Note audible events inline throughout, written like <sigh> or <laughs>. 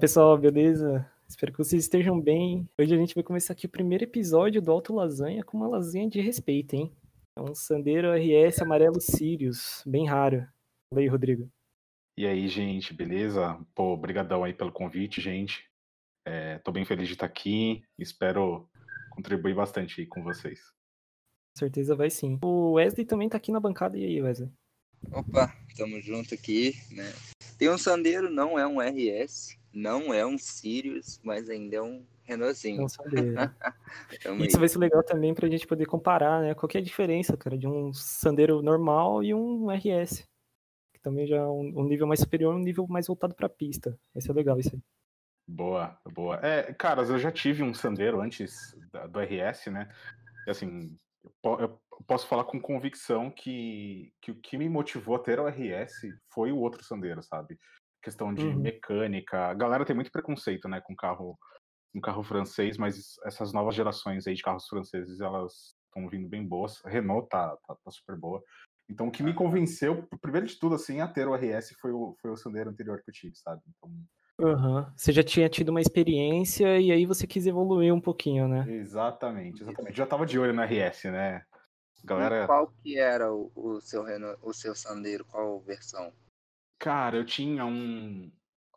Pessoal, beleza? Espero que vocês estejam bem. Hoje a gente vai começar aqui o primeiro episódio do Alto Lasanha com uma lasanha de respeito, hein? É um Sandero RS amarelo Sirius, bem raro. Fala aí, Rodrigo. E aí, gente, beleza? Pô, brigadão aí pelo convite, gente. É, tô bem feliz de estar aqui. Espero contribuir bastante aí com vocês. Com certeza vai sim. O Wesley também tá aqui na bancada. E aí, Wesley? Opa, tamo junto aqui, né? Tem um Sandero, não é um RS, não é um Sirius, mas ainda é um Renaultzinho. É um Sandero. <laughs> Isso vai ser legal também pra gente poder comparar, né? Qual que é a diferença, cara, de um Sandero normal e um RS. Que também já é um, um nível mais superior, um nível mais voltado pra pista. Vai ser legal isso aí. Boa, boa. É, caras, eu já tive um Sandero antes do RS, né? Assim, eu posso falar com convicção que, que o que me motivou a ter o RS foi o outro Sandero, sabe? Questão de uhum. mecânica. A galera tem muito preconceito, né, com carro, com carro francês, mas essas novas gerações aí de carros franceses, elas estão vindo bem boas. A Renault tá, tá, tá, super boa. Então, o que me convenceu, primeiro de tudo, assim, a ter o RS foi o, foi o Sandero anterior que eu tive, sabe? Então, Uhum. Você já tinha tido uma experiência e aí você quis evoluir um pouquinho, né? Exatamente, exatamente. Já tava de olho no RS, né? Galera... E qual que era o, o, seu Renault, o seu Sandero? Qual versão? Cara, eu tinha um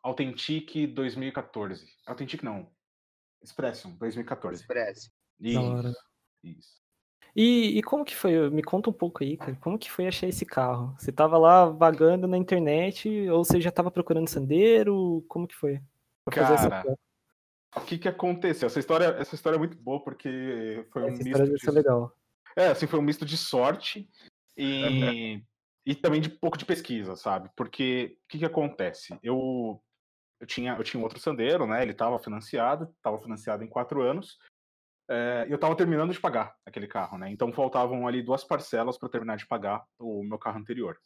Authentic 2014. Authentic não. Expression 2014. Expression. Isso. Isso. E, e, como que foi? Me conta um pouco aí, cara. Como que foi achar esse carro? Você tava lá vagando na internet ou você já tava procurando Sandero? Como que foi? Cara, o que que aconteceu? Essa história, essa história é muito boa porque foi essa um misto de... legal. É, assim, foi um misto de sorte e, e também de pouco de pesquisa, sabe? Porque o que que acontece? Eu eu tinha, eu tinha outro Sandero, né? Ele estava financiado, estava financiado em quatro anos é, eu estava terminando de pagar aquele carro, né? Então faltavam ali duas parcelas para terminar de pagar o meu carro anterior.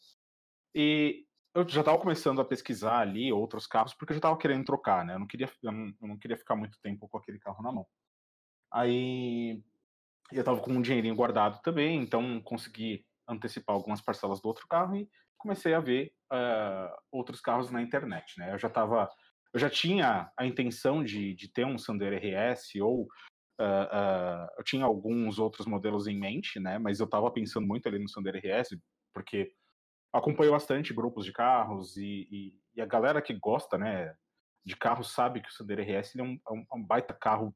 E eu já estava começando a pesquisar ali outros carros porque eu já estava querendo trocar, né? Eu não queria, eu não, eu não, queria ficar muito tempo com aquele carro na mão. Aí eu estava com um dinheirinho guardado também, então consegui antecipar algumas parcelas do outro carro e comecei a ver uh, outros carros na internet, né? Eu já estava eu já tinha a intenção de, de ter um Sandero RS ou Uh, eu tinha alguns outros modelos em mente, né? Mas eu estava pensando muito ali no Sandero RS, porque acompanho bastante grupos de carros e, e, e, a galera que gosta, né, de carros sabe que o Sandero RS é um, é um, baita carro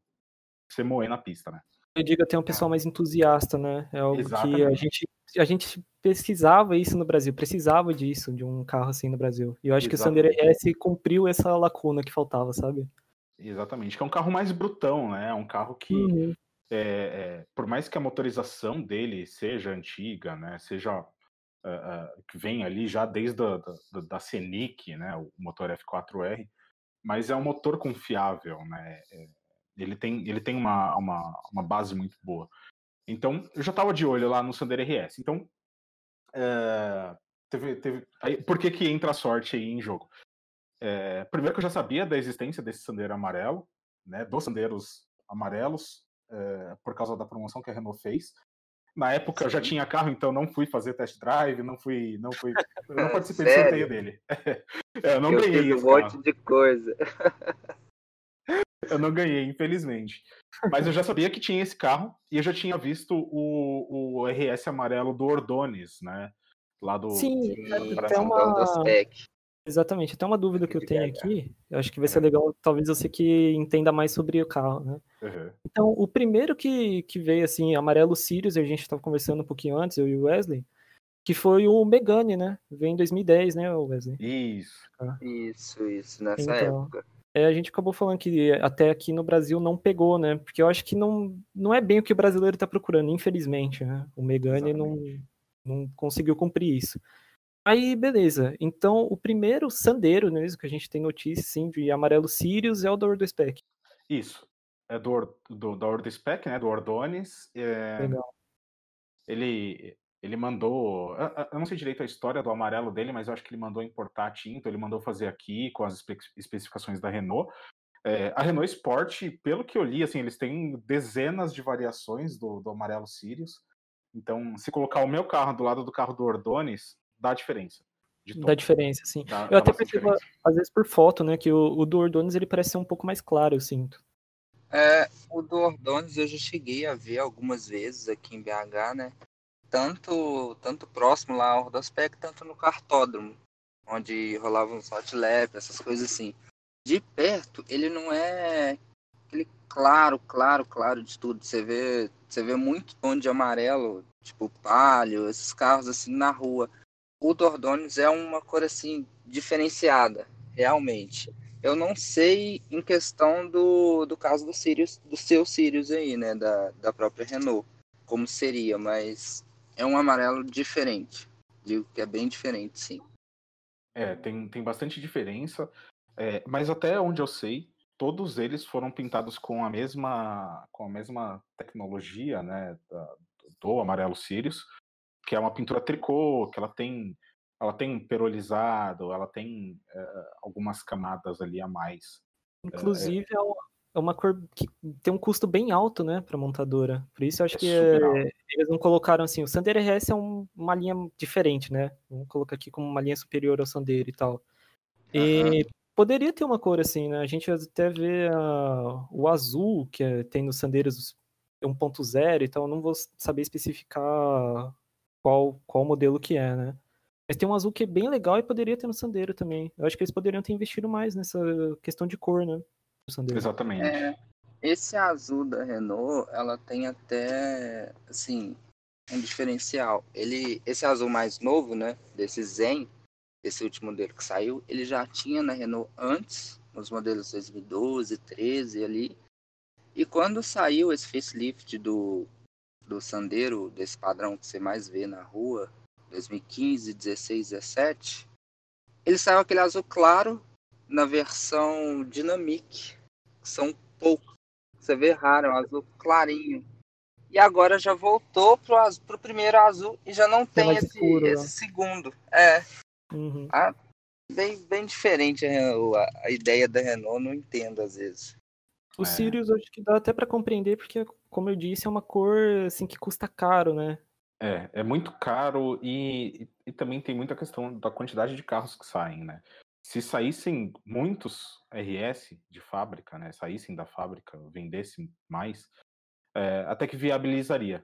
você moer na pista, né? Eu digo até um pessoal mais entusiasta, né? É algo Exatamente. que a gente, a gente pesquisava isso no Brasil, precisava disso, de um carro assim no Brasil. E eu acho Exatamente. que o Sandero RS cumpriu essa lacuna que faltava, sabe? Exatamente, que é um carro mais brutão, né? É um carro que, uhum. é, é, por mais que a motorização dele seja antiga, né? Seja uh, uh, que vem ali já desde a, da, da Scenic, né? O motor F4R, mas é um motor confiável, né? É, ele tem, ele tem uma, uma, uma base muito boa. Então, eu já estava de olho lá no Sandero RS. Então, é, teve, teve, aí, por que que entra a sorte aí em jogo? É, primeiro que eu já sabia da existência desse sandeiro amarelo, né, dos sandeiros amarelos, é, por causa da promoção que a Renault fez. Na época Sim. eu já tinha carro, então não fui fazer test drive, não fui, não fui, não <laughs> participei do sorteio dele. <laughs> é, eu não eu ganhei fiz um monte de coisa. <laughs> eu não ganhei, infelizmente. Mas eu já sabia que tinha esse carro e eu já tinha visto o, o RS amarelo do Ordones, né? Lá do. Sim, até uma... Exatamente. Até uma dúvida que eu tenho aqui, eu acho que vai ser legal, talvez você que entenda mais sobre o carro, né? Uhum. Então, o primeiro que, que veio, assim, amarelo Sirius, a gente estava conversando um pouquinho antes, eu e o Wesley, que foi o Megane, né? Veio em 2010, né, Wesley? Isso. Ah. Isso, isso, nessa então, época. É, a gente acabou falando que até aqui no Brasil não pegou, né? Porque eu acho que não, não é bem o que o brasileiro está procurando, infelizmente, né? O Megane não, não conseguiu cumprir isso. Aí, beleza. Então, o primeiro Sandero mesmo, que a gente tem notícia, sim, de amarelo Sirius, é o da Ordospec. Isso. É do, do, da Ordospec, né? Do Ordones. É... Legal. Ele, ele mandou. Eu não sei direito a história do amarelo dele, mas eu acho que ele mandou importar a tinta, ele mandou fazer aqui com as especificações da Renault. É, a Renault Sport, pelo que eu li, assim, eles têm dezenas de variações do, do amarelo Sirius. Então, se colocar o meu carro do lado do carro do Ordones, dá diferença. da diferença, sim. Dá, eu dá até percebo, às vezes, por foto, né, que o, o do Ordones ele parece ser um pouco mais claro, eu sinto. É, o do Ordones eu já cheguei a ver algumas vezes aqui em BH, né? Tanto, tanto próximo lá ao Rodospec, tanto no cartódromo, onde rolavam uns hot lap, essas coisas assim. De perto, ele não é aquele claro, claro, claro de tudo. Você vê, você vê muito tom de amarelo, tipo palio, esses carros assim na rua. O Dordones é uma cor assim diferenciada, realmente. Eu não sei em questão do, do caso do Sirius, do seu Sirius aí, né, da, da própria Renault, como seria, mas é um amarelo diferente. Digo que é bem diferente, sim. É, tem, tem bastante diferença, é, mas até onde eu sei, todos eles foram pintados com a mesma com a mesma tecnologia, né, da, do amarelo Sirius, que é uma pintura tricô, que ela tem ela tem perolizado, ela tem é, algumas camadas ali a mais. Inclusive é, é, uma cor que tem um custo bem alto, né, para montadora. Por isso eu acho é que eles não colocaram assim. O Sandero RS é um, uma linha diferente, né? Vamos colocar aqui como uma linha superior ao Sandero e tal. E uhum. poderia ter uma cor assim, né? A gente até vê uh, o azul que é, tem nos Sandeiros 1.0 e tal. Eu não vou saber especificar qual, qual modelo que é, né? Mas tem um azul que é bem legal e poderia ter no Sandero também. Eu acho que eles poderiam ter investido mais nessa questão de cor, né? Exatamente. É, esse azul da Renault, ela tem até, assim, um diferencial. Ele, esse azul mais novo, né, desse Zen, esse último modelo que saiu, ele já tinha na Renault antes, nos modelos 2012, 13 ali. E quando saiu esse facelift do, do Sandero, desse padrão que você mais vê na rua, 2015, 16, 17, ele saiu aquele azul claro na versão Dynamic, são poucos. Você vê raro, é um azul clarinho. E agora já voltou pro, azul, pro primeiro azul e já não tem esse, escuro, esse né? segundo. É. Uhum. Ah, bem, bem diferente a, a, a, ideia da Renault, não entendo às vezes. O é. Sirius acho que dá até para compreender, porque, como eu disse, é uma cor assim que custa caro, né? É, é muito caro e, e, também tem muita questão da quantidade de carros que saem, né? Se saíssem muitos RS de fábrica, né? Saíssem da fábrica, vendessem mais, é, até que viabilizaria. Uhum.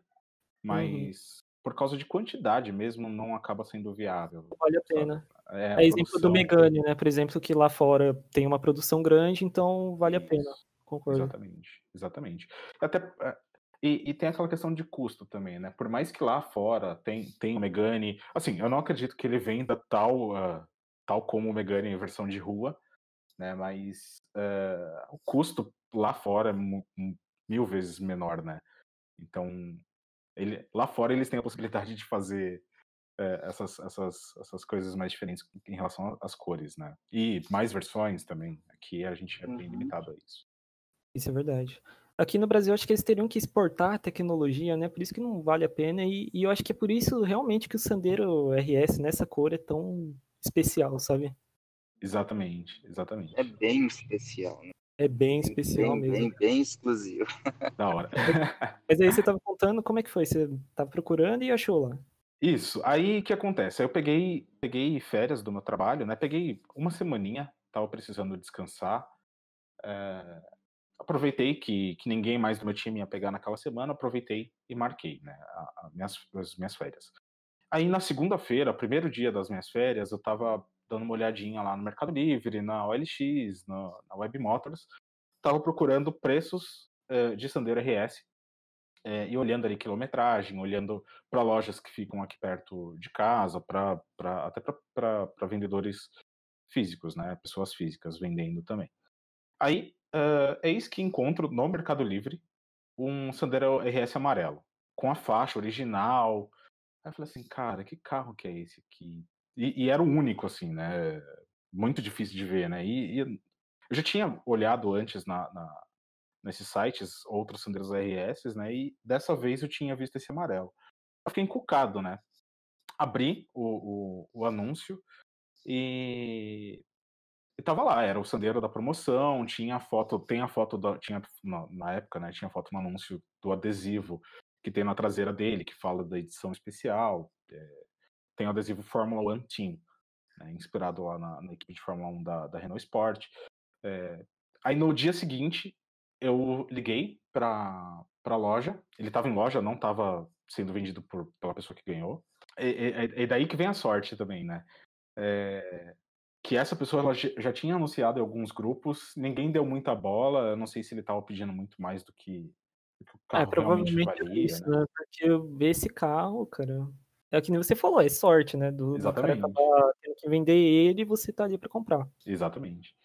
Mas uhum. por causa de quantidade mesmo, não acaba sendo viável. Vale a pena. É, é exemplo produção... do Megane, né? Por exemplo, que lá fora tem uma produção grande, então vale Isso. a pena. Concordo. Exatamente, exatamente. Até é, e, e, tem aquela questão de custo também, né? Por mais que lá fora tem, tem o Megane. Assim, eu não acredito que ele venda tal, uh, tal como o Megane em versão de rua, né? Mas uh, o custo lá fora é mil vezes menor, né? Então, ele, lá fora eles têm a possibilidade de fazer uh, essas, essas, essas coisas mais diferentes em relação às cores, né? E mais versões também. Aqui a gente é bem uhum. limitado a isso. Isso é verdade. Aqui no Brasil, acho que eles teriam que exportar a tecnologia, né? Por isso que não vale a pena. E, e eu acho que é por isso realmente que o Sandero RS nessa cor é tão especial, sabe? Exatamente, exatamente. É bem especial, né? É bem especial bem, mesmo. Bem, bem exclusivo. <laughs> Da hora. <laughs> Mas aí você tava contando como é que foi? Você tava procurando e achou lá? Isso. Aí o que acontece? Eu peguei, peguei férias do meu trabalho, né? Peguei uma semaninha, tava precisando descansar. É aproveitei que, que ninguém mais do meu time ia pegar naquela semana, aproveitei e marquei né, a, a minhas, as minhas férias. Aí na segunda-feira, primeiro dia das minhas férias, eu estava dando uma olhadinha lá no Mercado Livre, na OLX, na, na Web Motors, estava procurando preços uh, de Sandero RS uh, e olhando ali quilometragem, olhando para lojas que ficam aqui perto de casa, pra, pra até para vendedores físicos, né, pessoas físicas vendendo também. Aí uh, eis que encontro no Mercado Livre um Sandero RS amarelo, com a faixa original. Aí eu falei assim, cara, que carro que é esse aqui? E, e era o único, assim, né? Muito difícil de ver, né? E, e eu já tinha olhado antes na, na, nesses sites outros Sanderos RS, né? E dessa vez eu tinha visto esse amarelo. Eu fiquei encucado, né? Abri o, o, o anúncio e e tava lá, era o Sandeiro da promoção, tinha a foto, tem a foto da, tinha na, na, época, né, tinha a foto no anúncio do adesivo que tem na traseira dele, que fala da edição especial, é, tem o adesivo Fórmula One Team. né, inspirado lá na, na, equipe de Fórmula 1 da, da Renault Sport. É, aí no dia seguinte, eu liguei para a loja, ele estava em loja, não estava sendo vendido por, pela pessoa que ganhou. E, e, daí que vem a sorte também, né? É, que essa pessoa ela já tinha anunciado em alguns grupos, ninguém deu muita bola, eu não sei se ele estava pedindo muito mais do que, é, carro é, provavelmente valia, é isso, né? né? Porque ver esse carro, cara, é o que nem você falou, é sorte, né? Do, Exatamente. do cara acabar tendo que vender ele e você tá ali para comprar. Exatamente.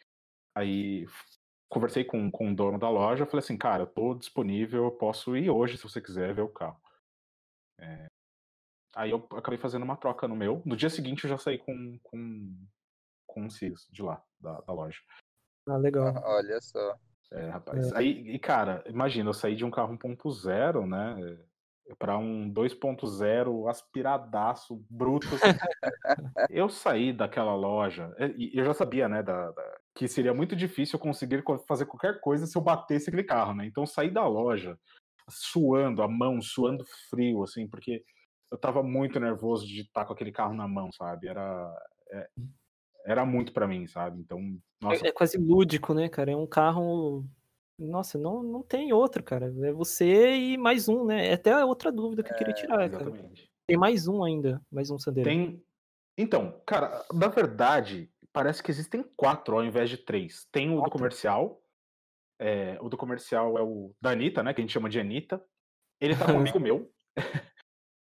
Aí conversei com, com o dono da loja, falei assim, cara, eu tô disponível, eu posso ir hoje se você quiser ver o carro. É... Aí eu acabei fazendo uma troca no meu. No dia seguinte eu já saí com, com, com um CIS de lá, da, da loja. Ah, legal. Ah, olha só. É, rapaz. É. Aí, e cara, imagina, eu saí de um carro 1.0, né? para um 2.0 aspiradaço, bruto. eu saí daquela loja, e eu já sabia, né, da, da, que seria muito difícil eu conseguir fazer qualquer coisa se eu batesse aquele carro, né? Então eu saí da loja suando, a mão suando frio, assim, porque eu tava muito nervoso de estar com aquele carro na mão, sabe? Era, é, era muito para mim, sabe? Então, é, nossa. É, é quase lúdico, né, cara? É um carro nossa, não, não tem outro, cara. É você e mais um, né? É até outra dúvida que eu queria é, tirar, exatamente. cara. Tem mais um ainda, mais um Sandero. Tem. Então, cara, na verdade, parece que existem quatro ao invés de três. Tem o quatro. do comercial. É, o do comercial é o da Anitta, né? Que a gente chama de Anitta. Ele tá comigo <laughs> meu.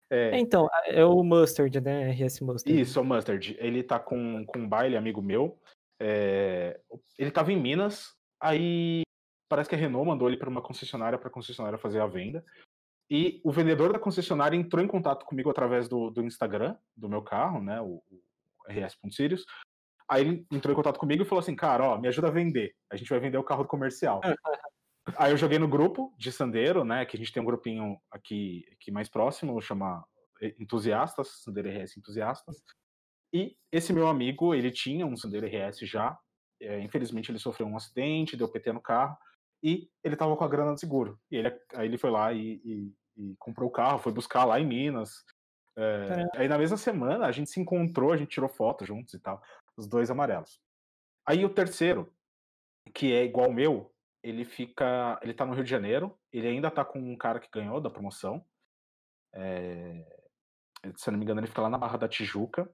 É. então, é o Mustard, né? RS Mustard. Isso, é o Mustard. Ele tá com, com um baile, amigo meu. É... Ele tava em Minas, aí parece que a Renault mandou ele para uma concessionária para a concessionária fazer a venda. E o vendedor da concessionária entrou em contato comigo através do, do Instagram do meu carro, né, o, o rs.sirius. Aí ele entrou em contato comigo e falou assim, cara, ó, me ajuda a vender. A gente vai vender o carro comercial. Aí eu joguei no grupo de Sandeiro, né, que a gente tem um grupinho aqui, aqui mais próximo, chama Entusiastas, Sandeiro RS Entusiastas. E esse meu amigo, ele tinha um Sandeiro RS já. É, infelizmente ele sofreu um acidente, deu PT no carro e ele tava com a grana do seguro. E ele, aí ele foi lá e, e, e comprou o carro, foi buscar lá em Minas. É, é. Aí na mesma semana a gente se encontrou, a gente tirou foto juntos e tal, os dois amarelos. Aí o terceiro, que é igual ao meu, ele fica. Ele tá no Rio de Janeiro, ele ainda tá com um cara que ganhou da promoção. É, se eu não me engano, ele fica lá na Barra da Tijuca.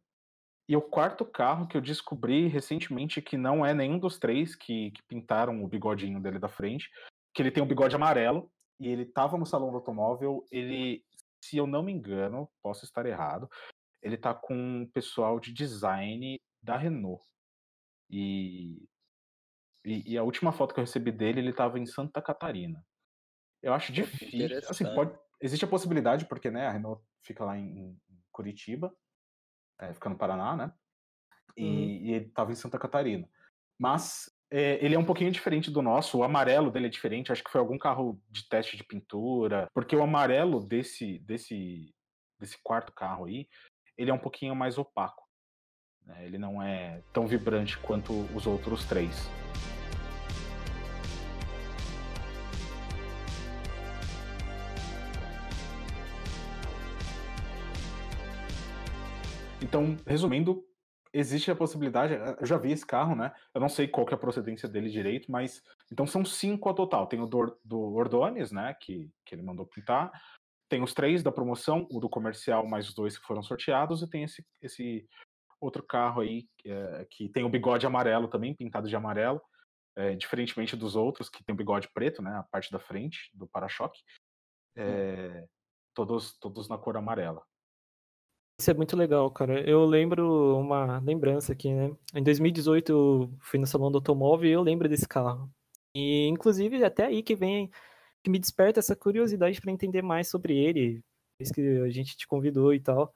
E o quarto carro que eu descobri recentemente que não é nenhum dos três que, que pintaram o bigodinho dele da frente, que ele tem um bigode amarelo e ele estava no salão do automóvel. Ele, se eu não me engano, posso estar errado, ele tá com um pessoal de design da Renault. E, e, e a última foto que eu recebi dele, ele estava em Santa Catarina. Eu acho difícil. Assim, pode, existe a possibilidade, porque né, a Renault fica lá em, em Curitiba é, fica no Paraná, né? E, uhum. e ele estava em Santa Catarina. Mas é, ele é um pouquinho diferente do nosso, o amarelo dele é diferente, acho que foi algum carro de teste de pintura, porque o amarelo desse, desse, desse quarto carro aí, ele é um pouquinho mais opaco. Né? Ele não é tão vibrante quanto os outros três. Então, resumindo, existe a possibilidade. Eh, eu já vi esse carro, né? Eu não sei qual que é a procedência dele direito, mas. Então são cinco a total. Tem o do, do Ordones, né? Que, que ele mandou pintar. Tem os três da promoção, o do comercial, mais os dois que foram sorteados, e tem esse, esse outro carro aí é, que tem o bigode amarelo também, pintado de amarelo, é, diferentemente dos outros, que tem o bigode preto, né? A parte da frente do para-choque. É, todos, todos na cor amarela. Isso é muito legal, cara. Eu lembro uma lembrança aqui, né? Em 2018 eu fui no salão do automóvel e eu lembro desse carro. E inclusive até aí que vem que me desperta essa curiosidade para entender mais sobre ele, desde que a gente te convidou e tal.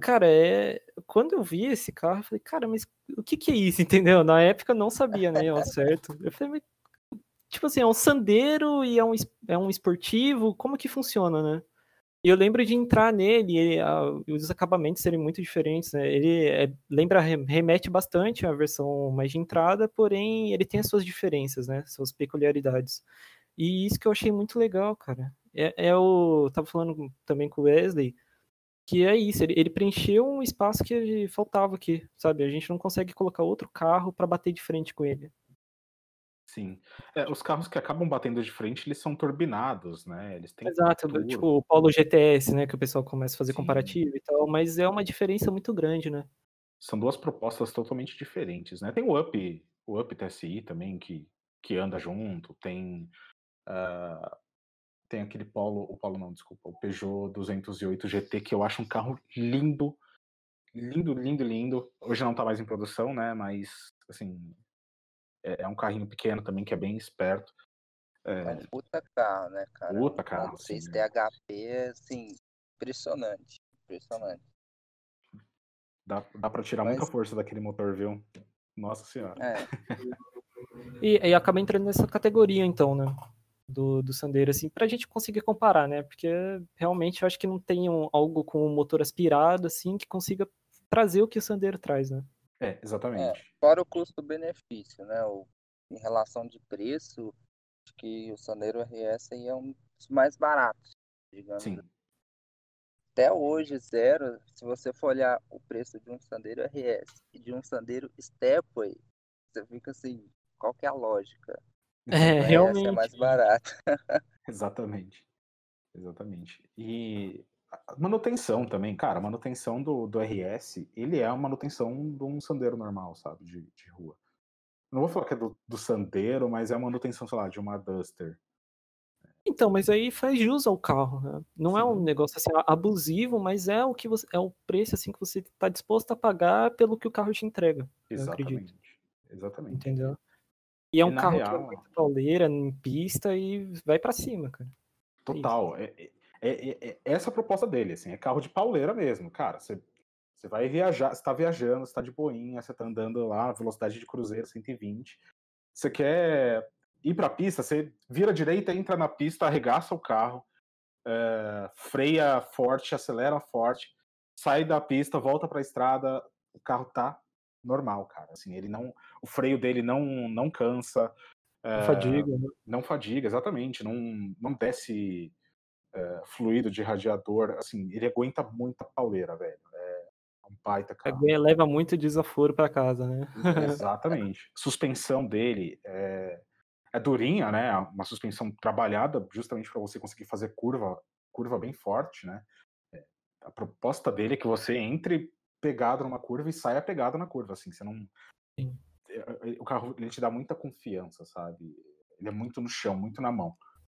Cara, é quando eu vi esse carro, eu falei, cara, mas o que que é isso, <laughs> entendeu? Na época eu não sabia, né, ao certo. Eu falei, mas, tipo assim, é um sandeiro e é um, é um esportivo, como que funciona, né? E eu lembro de entrar nele, ele, a, os acabamentos serem muito diferentes, né? Ele é, lembra, remete bastante à versão mais de entrada, porém ele tem as suas diferenças, né? Suas peculiaridades. E isso que eu achei muito legal, cara. É, é o. Tava falando também com o Wesley. que é isso, ele, ele, preencheu um espaço que faltava aqui, sabe? A gente não consegue colocar outro carro para bater de frente com ele. Sim. É, os carros que acabam batendo de frente, eles são turbinados, né? Eles têm Exato, tipo o Polo GTS, né? Que o pessoal começa a fazer Sim. comparativo e tal, mas é uma diferença muito grande, né? São duas propostas totalmente diferentes, né? Tem o Up, o Up TSI também, que, que anda junto, tem uh, tem aquele Polo, o Polo não, desculpa, o Peugeot 208 GT, que eu acho um carro lindo, lindo, lindo, lindo. Hoje não tá mais em produção, né, mas, assim, é, é um carrinho pequeno também, que é bem esperto. É, é um puta carro, né, cara? Puta carro. Não sei se THP, assim, impressionante, impressionante. Dá, dá pra tirar mas... muita força daquele motor, viu? Nossa senhora. É. e, e acaba entrando nessa categoria, então, né? do, do Sandero, assim, pra gente conseguir comparar, né? Porque realmente eu acho que não tem um, algo com um motor aspirado, assim, que consiga trazer o que o Sandero traz, né? É, exatamente. É, fora o custo-benefício, né? O, em relação de preço, acho que o Sandero RS aí é um dos mais baratos, digamos. Sim. Até hoje, zero, se você for olhar o preço de um Sandero RS e de um Sandero Stepway, você fica assim, qual que é a lógica? É, realmente. é mais barato. <laughs> Exatamente. Exatamente. E manutenção também, cara, manutenção do, do RS, ele é a manutenção de um sandeiro normal, sabe, de, de rua. Não vou falar que é do, do sandeiro, mas é a manutenção, sei lá, de uma Duster. Então, mas aí faz jus ao carro, né? Não Sim. é um negócio assim abusivo, mas é o que você é o preço assim que você está disposto a pagar pelo que o carro te entrega. Exatamente. Exatamente. Entendeu? E é um carro real, que é muito pauleira em pista e vai para cima, cara. Total. É, é, é, é, essa a proposta dele, assim, é carro de pauleira mesmo, cara. Você, você vai viajar, você tá viajando, você tá de boinha, você tá andando lá, velocidade de cruzeiro 120. Você quer ir pra pista, você vira direita, entra na pista, arregaça o carro, é, freia forte, acelera forte, sai da pista, volta pra estrada, o carro tá normal, cara. Assim, ele não, o freio dele não não cansa, não é, fadiga, né? não fadiga, exatamente, não não desce é, fluido de radiador, assim, ele aguenta muita pauleira, velho. É um baita carro. leva muito desaforo para casa, né? <laughs> Exatamente. Suspensão dele é, é durinha, né? Uma suspensão trabalhada justamente para você conseguir fazer curva, curva bem forte, né? É, a proposta dele é que você entre pegado numa curva e saia pegado na curva, assim, você não... Sim. É, é, o carro, ele te dá muita confiança, sabe? Ele é muito no chão, muito na mão.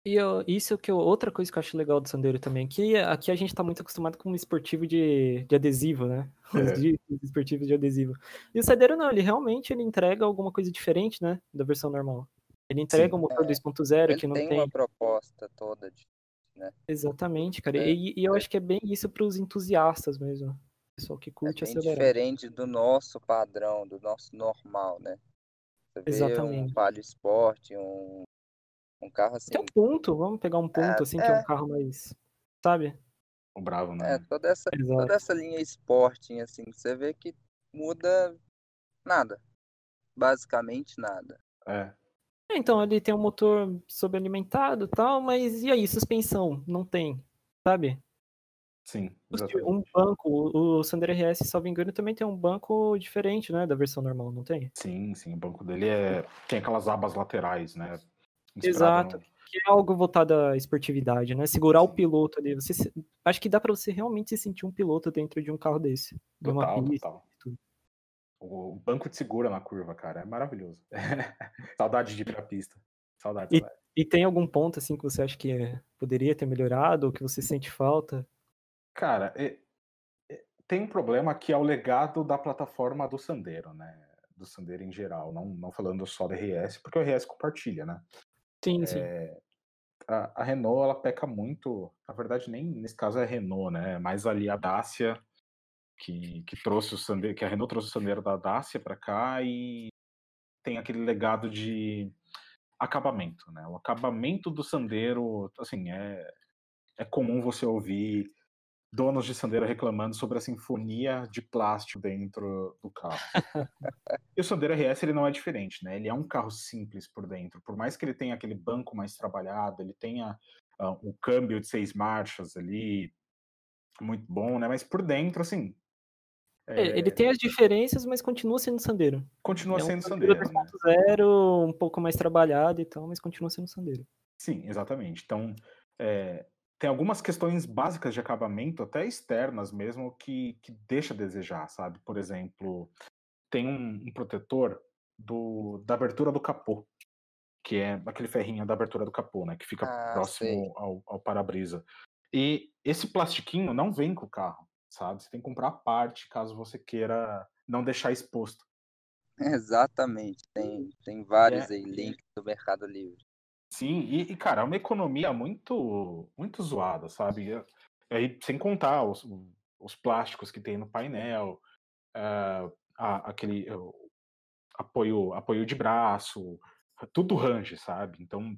E eu, isso que eu, outra coisa que eu acho legal do Sandero também, que aqui a gente tá muito acostumado com um esportivo de, de adesivo, né? <laughs> Os é. esportivos de adesivo. E o Sandero não, ele realmente ele entrega alguma coisa diferente, né? Da versão normal. Ele entrega Sim, o motor é, 2.0 que não tem. tem uma proposta toda de, né? Exatamente, cara. É, e, e, eu é. acho que é bem isso para os entusiastas mesmo pessoal que curte é bem acelerar. diferente do nosso padrão, do nosso normal, né? Você Exatamente. um Palio Sport, um, um carro assim. Tem um ponto, vamos pegar um ponto é, assim, é. que é um carro mais. Sabe? Um bravo, né? É, toda essa, toda essa linha Sporting, assim, você vê que muda nada. Basicamente nada. É. é então, ele tem um motor sobrealimentado e tal, mas e aí, suspensão? Não tem, sabe? Sim. Exatamente. Um banco, o Sandero RS, salvo engano, também tem um banco diferente, né, da versão normal, não tem? Sim, sim, o banco dele é tem aquelas abas laterais, né? Exato. No... Que é algo voltado à esportividade, né? Segurar o piloto ali. Você acho que dá para você realmente se sentir um piloto dentro de um carro desse, total, de pista, total. O banco te segura na curva, cara, é maravilhoso. <laughs> Saudade de ir pra pista. Saudade. E, e tem algum ponto assim que você acha que poderia ter melhorado ou que você sente falta? Cara, é, é, tem um problema que é o legado da plataforma do Sandero, né? Do Sandero em geral, não, não falando só do RS, porque o RS compartilha, né? Sim, é, sim. A, a, Renault, ela peca muito, na verdade, nem nesse caso é Renault, né? Mais ali a Dacia, que, que trouxe o Sandero, que a Renault trouxe o Sandero da Dacia para cá e tem aquele legado de acabamento, né? O acabamento do Sandero, assim, é, é comum você ouvir donos de Sandero reclamando sobre a sinfonia de plástico dentro do carro. <laughs> e o Sandero RS ele não é diferente, né? Ele é um carro simples por dentro. Por mais que ele tenha aquele banco mais trabalhado, ele tenha uh, um câmbio de seis marchas ali, muito bom, né? Mas por dentro, assim. É... Ele tem as diferenças, mas continua sendo Sandeiro. Continua é um sendo Sandeiro. 2.0, né? um pouco mais trabalhado e tal, mas continua sendo Sandeiro. Sim, exatamente. Então, é, tem algumas questões básicas de acabamento, até externas mesmo, que, que deixa a desejar, sabe? Por exemplo, tem um, um protetor do, da abertura do capô, que é aquele ferrinho da abertura do capô, né? Que fica ah, próximo ao, ao para-brisa. E esse plastiquinho não vem com o carro, sabe? Você tem que comprar a parte caso você queira não deixar exposto. Exatamente, tem, tem vários é, aí, links do Mercado Livre. Sim, e, e, cara, é uma economia muito muito zoada, sabe? Aí, sem contar os, os plásticos que tem no painel, uh, a, aquele uh, apoio, apoio de braço, tudo range, sabe? Então,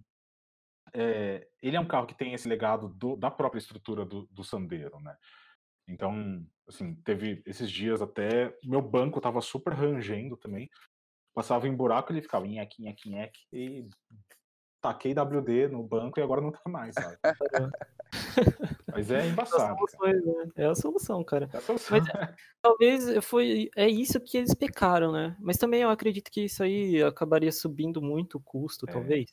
é, ele é um carro que tem esse legado do, da própria estrutura do, do Sandero, né? Então, assim, teve esses dias até, meu banco tava super rangendo também, passava em buraco ele ficava nheque, nheque, nheque, e taquei WD no banco e agora não tá mais, sabe? <laughs> Mas é embaçado. Soluções, né? É a solução, cara. É a solução. Mas, talvez foi é isso que eles pecaram, né? Mas também eu acredito que isso aí acabaria subindo muito o custo, é. talvez.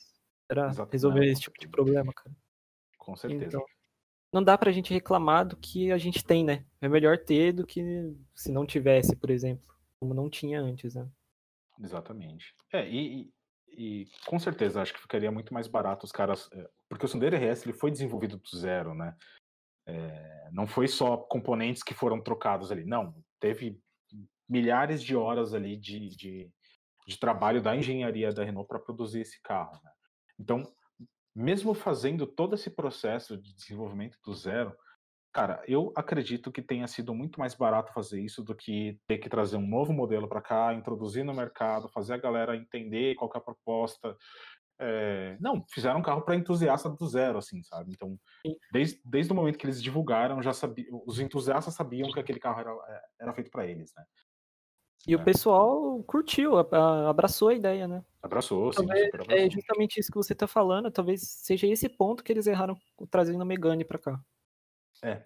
Era resolver não, esse tipo de problema, cara. Com certeza. Então, não dá pra gente reclamar do que a gente tem, né? É melhor ter do que se não tivesse, por exemplo, como não tinha antes, né? Exatamente. É, e, e com certeza acho que ficaria muito mais barato os caras, eh, porque o Sandero RS ele foi desenvolvido do zero, né? É, não foi só componentes que foram trocados ali, não, teve milhares de horas ali de, de, de trabalho da engenharia da Renault para produzir esse carro. Né? Então, mesmo fazendo todo esse processo de desenvolvimento do zero, Cara, eu acredito que tenha sido muito mais barato fazer isso do que ter que trazer um novo modelo para cá, introduzir no mercado, fazer a galera entender qual é a proposta. É... Não, fizeram um carro para entusiasta do zero, assim, sabe? Então, desde, desde o momento que eles divulgaram, já sabia, os entusiastas sabiam que aquele carro era, é, era feito para eles, né? E é. o pessoal curtiu, abraçou a ideia, né? Abraçou, talvez, sim. Abraçou. É justamente isso que você está falando. Talvez seja esse ponto que eles erraram trazendo a Megane para cá. É.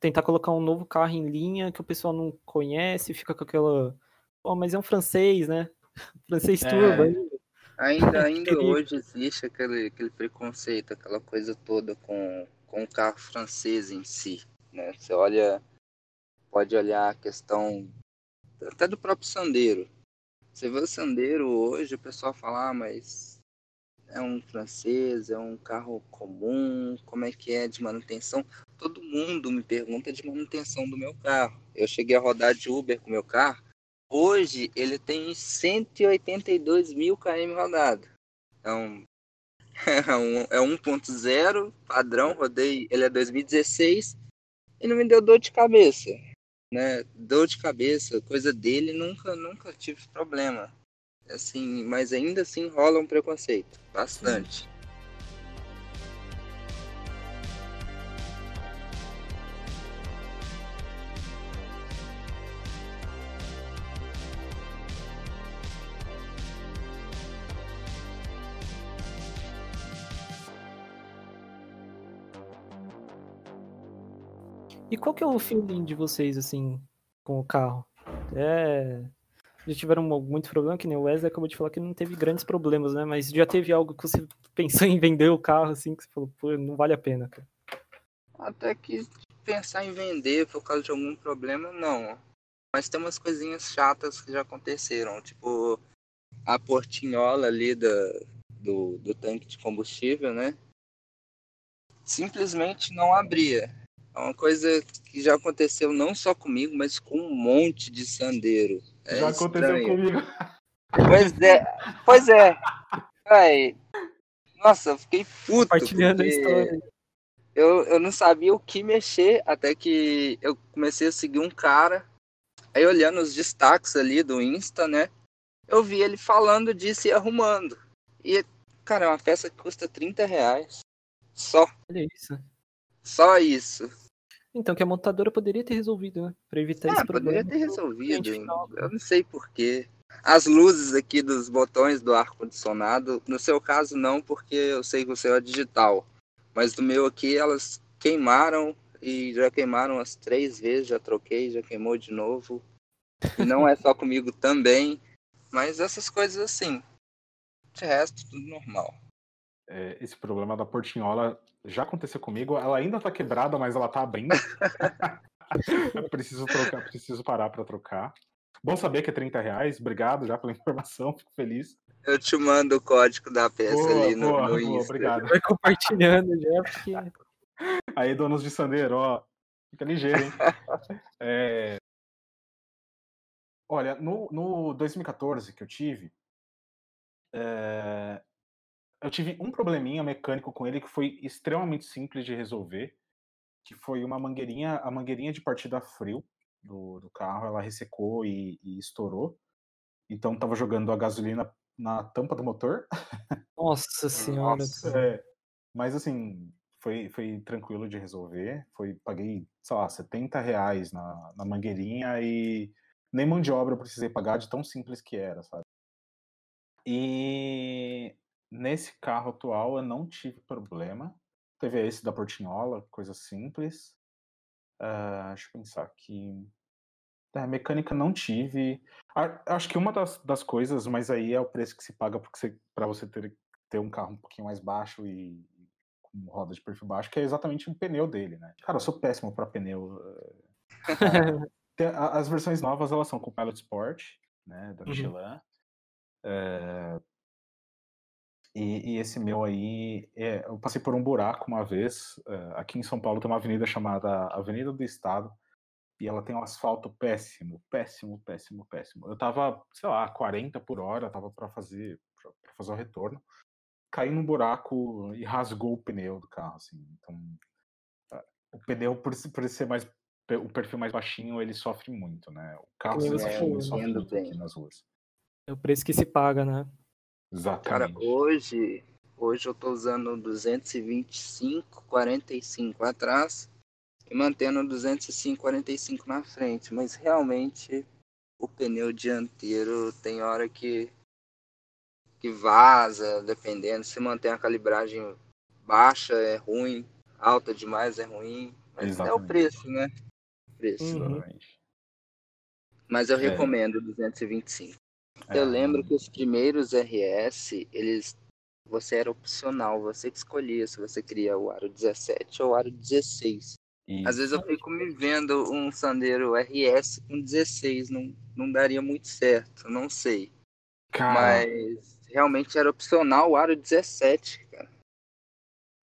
Tentar colocar um novo carro em linha que o pessoal não conhece, fica com aquela. Pô, mas é um francês, né? <laughs> francês é. turbo ainda. <laughs> Ainda, ainda hoje existe aquele, aquele preconceito, aquela coisa toda com, com o carro francês em si. Né? Você olha, pode olhar a questão até do próprio Sandeiro. Você vê o Sandeiro hoje, o pessoal fala, ah, mas é um francês, é um carro comum, como é que é de manutenção? todo mundo me pergunta de manutenção do meu carro. Eu cheguei a rodar de Uber com meu carro. Hoje ele tem 182 mil km rodado. Então, é <laughs> 1.0 padrão, rodei, ele é 2016 e não me deu dor de cabeça, né? Dor de cabeça, coisa dele, nunca, nunca tive problema. Assim, mas ainda assim rola um preconceito, bastante. Sim. E qual que é o feeling de vocês, assim, com o carro? É... Já tiveram muito problema, que nem o Wesley acabou de falar que não teve grandes problemas, né? Mas já teve algo que você pensou em vender o carro, assim, que você falou, pô, não vale a pena, cara. Até que pensar em vender por causa de algum problema, não. Mas tem umas coisinhas chatas que já aconteceram, tipo a portinhola ali da, do, do tanque de combustível, né? Simplesmente não abria. É uma coisa que já aconteceu não só comigo, mas com um monte de sandeiro. É já estranho. aconteceu comigo. Pois é, pois é. Ai, nossa, eu fiquei puto. Compartilhando a história. Eu, eu não sabia o que mexer até que eu comecei a seguir um cara. Aí olhando os destaques ali do Insta, né? Eu vi ele falando disso e arrumando. E, cara, é uma peça que custa 30 reais. Só. Olha isso. Só isso. Então, que a montadora poderia ter resolvido, né? Pra evitar ah, esse problema. Poderia ter resolvido. Eu não sei porquê. As luzes aqui dos botões do ar-condicionado, no seu caso não, porque eu sei que o seu é digital. Mas do meu aqui, elas queimaram e já queimaram umas três vezes, já troquei, já queimou de novo. E não é só comigo também, mas essas coisas assim. De resto, tudo normal. É, esse problema da portinhola já aconteceu comigo. Ela ainda tá quebrada, mas ela tá abrindo. <laughs> preciso trocar, preciso parar para trocar. Bom saber que é 30 reais. Obrigado já pela informação, <laughs> fico feliz. Eu te mando o código da peça boa, ali no, boa, no Insta. Boa, obrigado. Vai compartilhando já, porque... <laughs> Aí, donos de Sandeiro, ó, fica ligeiro, hein? É... Olha, no, no 2014 que eu tive, é... eu tive um probleminha mecânico com ele que foi extremamente simples de resolver, que foi uma mangueirinha, a mangueirinha de partida frio do, do carro, ela ressecou e, e estourou. Então tava jogando a gasolina na tampa do motor. Nossa <laughs> senhora. Nossa, é, mas assim, foi, foi tranquilo de resolver. Foi, paguei, sei lá, 70 reais na, na mangueirinha e nem mão de obra eu precisei pagar de tão simples que era, sabe? E nesse carro atual eu não tive problema. Teve esse da Portinhola, coisa simples. Uh, deixa eu pensar aqui. É, mecânica não tive. Acho que uma das, das coisas, mas aí é o preço que se paga para você ter, ter um carro um pouquinho mais baixo e com roda de perfil baixo, que é exatamente o pneu dele, né? Cara, eu sou péssimo para pneu. Eh, <laughs> as versões novas elas são com Pilot Sport, né, da uhum. Michelin. Uhum. É... E, e, esse meu aí, é, eu passei por um buraco uma vez. É, aqui em São Paulo tem uma avenida chamada Avenida do Estado e ela tem um asfalto péssimo, péssimo, péssimo, péssimo. Eu tava, sei lá, 40 por hora, tava para fazer para fazer o retorno, caí num buraco e rasgou o pneu do carro, assim. Então, o pneu por, por ser mais o perfil mais baixinho, ele sofre muito, né? O carro é, sofre, sofre muito aqui nas ruas. É o preço que se paga, né? Exatamente. Cara, hoje, hoje eu tô usando 225, 45 atrás e mantendo 205, 45 na frente, mas realmente o pneu dianteiro tem hora que que vaza, dependendo, se mantém a calibragem baixa é ruim, alta demais é ruim, mas Exatamente. é o preço, né? preço. Uhum. Mas eu é. recomendo 225. É. Eu lembro que os primeiros RS, eles você era opcional, você que escolhia se você queria o aro 17 ou o aro 16. Isso. Às vezes eu fico me vendo um Sandero RS com 16, não, não daria muito certo, não sei. Cara. Mas realmente era opcional o aro 17, cara.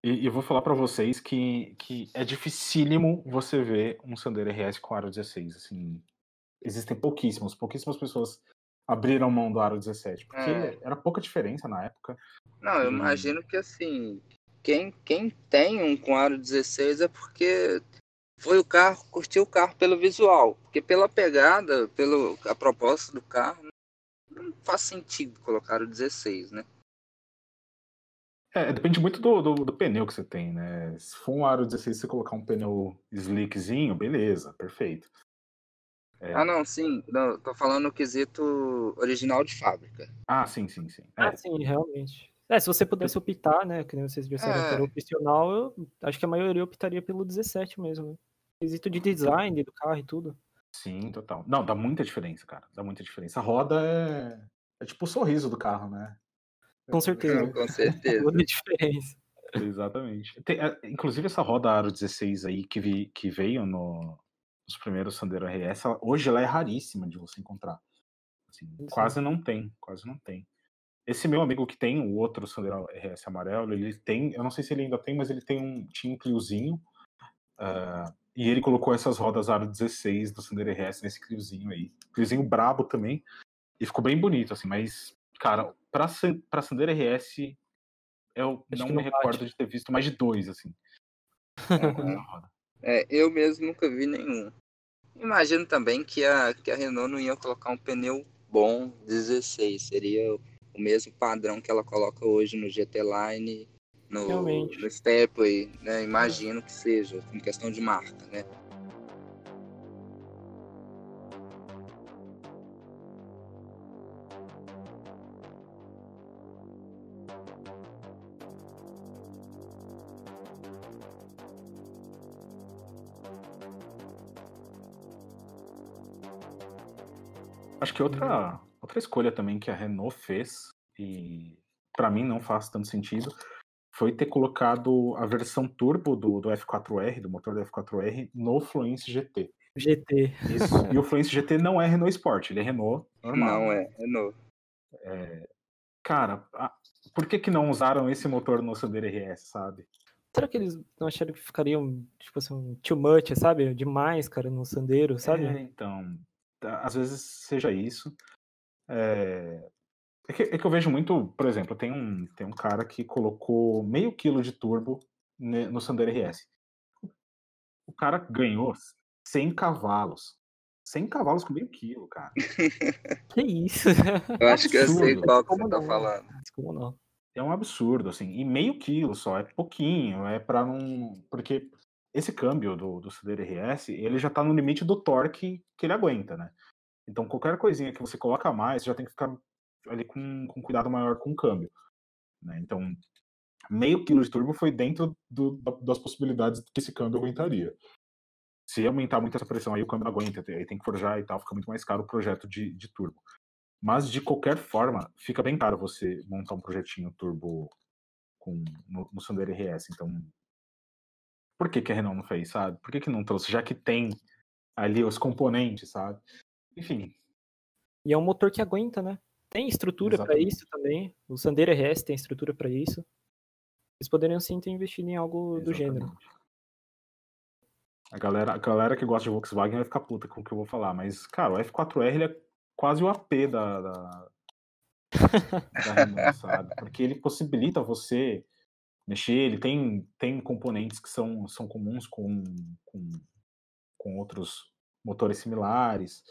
E eu vou falar para vocês que, que é dificílimo você ver um Sandero RS com aro 16, assim. Existem pouquíssimos, pouquíssimas pessoas abriram mão do aro 17, porque é. era pouca diferença na época. Não, eu e... imagino que assim, quem, quem tem um com aro 16 é porque foi o carro, curtiu o carro pelo visual. Porque pela pegada, pelo a proposta do carro, não faz sentido colocar o 16, né? É, depende muito do, do, do, pneu que você tem, né? Se for um aro 16 você colocar um pneu slickzinho, beleza, perfeito. É... Ah, não, sim. Não, tô falando no quesito original de fábrica. Ah, sim, sim, sim. É. Ah, sim, realmente. É, se você pudesse optar, né, que nem vocês disseram é. que era opcional, eu acho que a maioria optaria pelo 17 mesmo, né? Quesito de design do carro e tudo. Sim, total. Não, dá muita diferença, cara. Dá muita diferença. A roda é, é tipo o sorriso do carro, né? Com certeza. Não, com certeza. <laughs> Muita diferença. Exatamente. Tem, é, inclusive essa roda Aro 16 aí que, vi, que veio no, nos primeiros Sandero RS, hoje ela é raríssima de você encontrar. Assim, quase não tem, quase não tem. Esse meu amigo que tem o outro Sandero RS amarelo, ele tem, eu não sei se ele ainda tem, mas ele tem um, tinha um Cliozinho, uh, e ele colocou essas rodas Aro 16 do Sandero RS nesse Cliozinho aí. Cliozinho brabo também, e ficou bem bonito, assim, mas, cara, pra, pra Sandero RS, eu Acho não me não recordo bate. de ter visto mais de dois, assim. <laughs> É, eu mesmo nunca vi nenhum. Imagino também que a, que a Renault não ia colocar um pneu bom 16. Seria o mesmo padrão que ela coloca hoje no GT Line, no, no Stepway, né? Imagino que seja, em questão de marca, né? Acho que outra, outra escolha também que a Renault fez, e para mim não faz tanto sentido, foi ter colocado a versão turbo do, do F4R, do motor do F4R, no Fluence GT. GT. Isso. <laughs> E o Fluence GT não é Renault Sport, ele é Renault normal. Não é, Renault. É, cara, a, por que que não usaram esse motor no Sandero RS, sabe? Será que eles não acharam que ficariam, tipo assim, too much, sabe? Demais, cara, no Sandero, sabe? É, então, às vezes seja isso. É... É, que, é que eu vejo muito, por exemplo, tem um, tem um cara que colocou meio quilo de turbo no Sandero RS. O cara ganhou 100 cavalos. 100 cavalos com meio quilo, cara. <laughs> que isso? <laughs> Eu acho que eu sei qual que você tá falando. Como não? É um absurdo, assim. E meio quilo só, é pouquinho. É para não. Porque esse câmbio do, do Sandero RS, ele já tá no limite do torque que ele aguenta, né? Então qualquer coisinha que você coloca mais, já tem que ficar ali com, com cuidado maior com o câmbio. Né? Então, meio quilo de turbo foi dentro do, das possibilidades que esse câmbio aguentaria. Se aumentar muito essa pressão, aí o câmbio aguenta, aí tem que forjar e tal, fica muito mais caro o projeto de, de turbo. Mas, de qualquer forma, fica bem caro você montar um projetinho turbo com, no, no Sandero RS. Então, por que, que a Renault não fez, sabe? Por que, que não trouxe? Já que tem ali os componentes, sabe? Enfim. E é um motor que aguenta, né? Tem estrutura para isso também. O Sandero RS tem estrutura para isso. Eles poderiam sim ter investido em algo Exatamente. do gênero. A galera, a galera que gosta de Volkswagen vai ficar puta com o que eu vou falar, mas, cara, o F4R ele é quase o AP da, da, <laughs> da Renault, sabe? Porque ele possibilita você mexer, ele tem, tem componentes que são, são comuns com, com, com outros motores similares.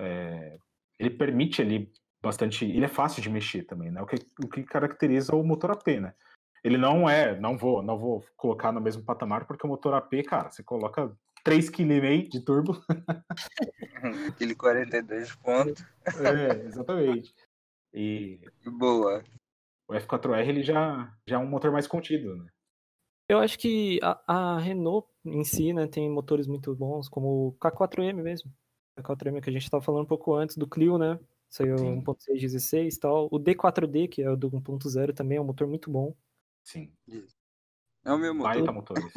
É, ele permite ali bastante. Ele é fácil de mexer também, né? O que, o que caracteriza o motor AP, né? Ele não é, não vou, não vou colocar no mesmo patamar, porque o motor AP, cara, você coloca 3,5 kg de turbo. Aquele 42 pontos. É, exatamente. E. Boa. O F4R ele já, já é um motor mais contido, né? Eu acho que a, a Renault em si, né, tem motores muito bons, como o K4M mesmo. O K4M que a gente estava falando um pouco antes do Clio, né? Saiu 1.6, e tal. O D4D, que é o do 1.0, também é um motor muito bom. Sim. É o meu motor. Baita <laughs> motores.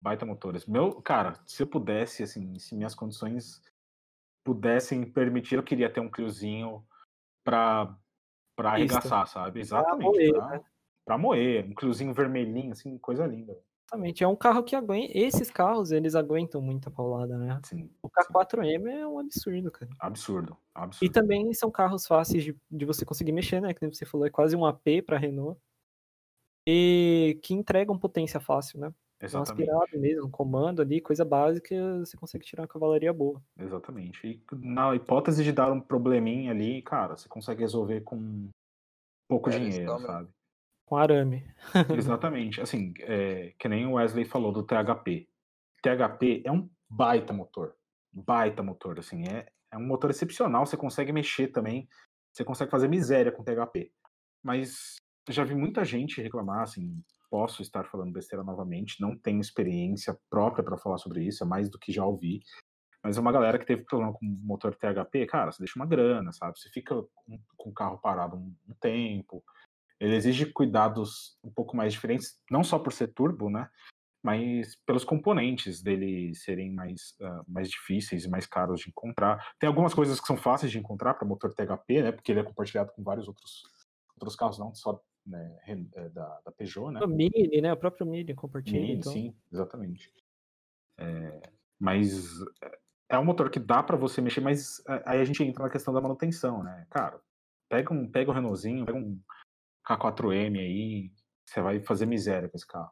Baita motores. Meu, cara, se eu pudesse, assim, se minhas condições pudessem permitir, eu queria ter um Cliozinho pra, pra arregaçar, sabe? Exatamente. Pra moer, pra, né? pra moer. Um Cliozinho vermelhinho, assim, coisa linda. Exatamente, é um carro que aguenta. Esses carros, eles aguentam muita paulada, né? Sim. O K4M sim. é um absurdo, cara. Absurdo, absurdo. E também são carros fáceis de, de você conseguir mexer, né? Que você falou, é quase um AP pra Renault. E que entregam potência fácil, né? Exatamente. Um aspirado mesmo, um comando ali, coisa básica, você consegue tirar uma cavalaria boa. Exatamente. E na hipótese de dar um probleminha ali, cara, você consegue resolver com pouco é, dinheiro, sabe? com arame. <laughs> Exatamente. Assim, é, que nem o Wesley falou do THP. THP é um baita motor. Baita motor, assim. É, é um motor excepcional. Você consegue mexer também. Você consegue fazer miséria com THP. Mas já vi muita gente reclamar, assim. Posso estar falando besteira novamente. Não tenho experiência própria para falar sobre isso. É mais do que já ouvi. Mas é uma galera que teve problema com motor THP, cara, você deixa uma grana, sabe? Você fica com o carro parado um, tempo ele exige cuidados um pouco mais diferentes, não só por ser turbo, né? Mas pelos componentes dele serem mais, uh, mais difíceis e mais caros de encontrar. Tem algumas coisas que são fáceis de encontrar para motor THP, né? Porque ele é compartilhado com vários outros, outros carros, não só né, é, da, da Peugeot, né? O Mini, né? O próprio Mini compartilha. Mini, então. sim, exatamente. É, mas é um motor que dá para você mexer, mas é, aí a gente entra na questão da manutenção, né? Cara, pega um, pega um Renaultzinho, pega um K4M aí, você vai fazer miséria com esse carro.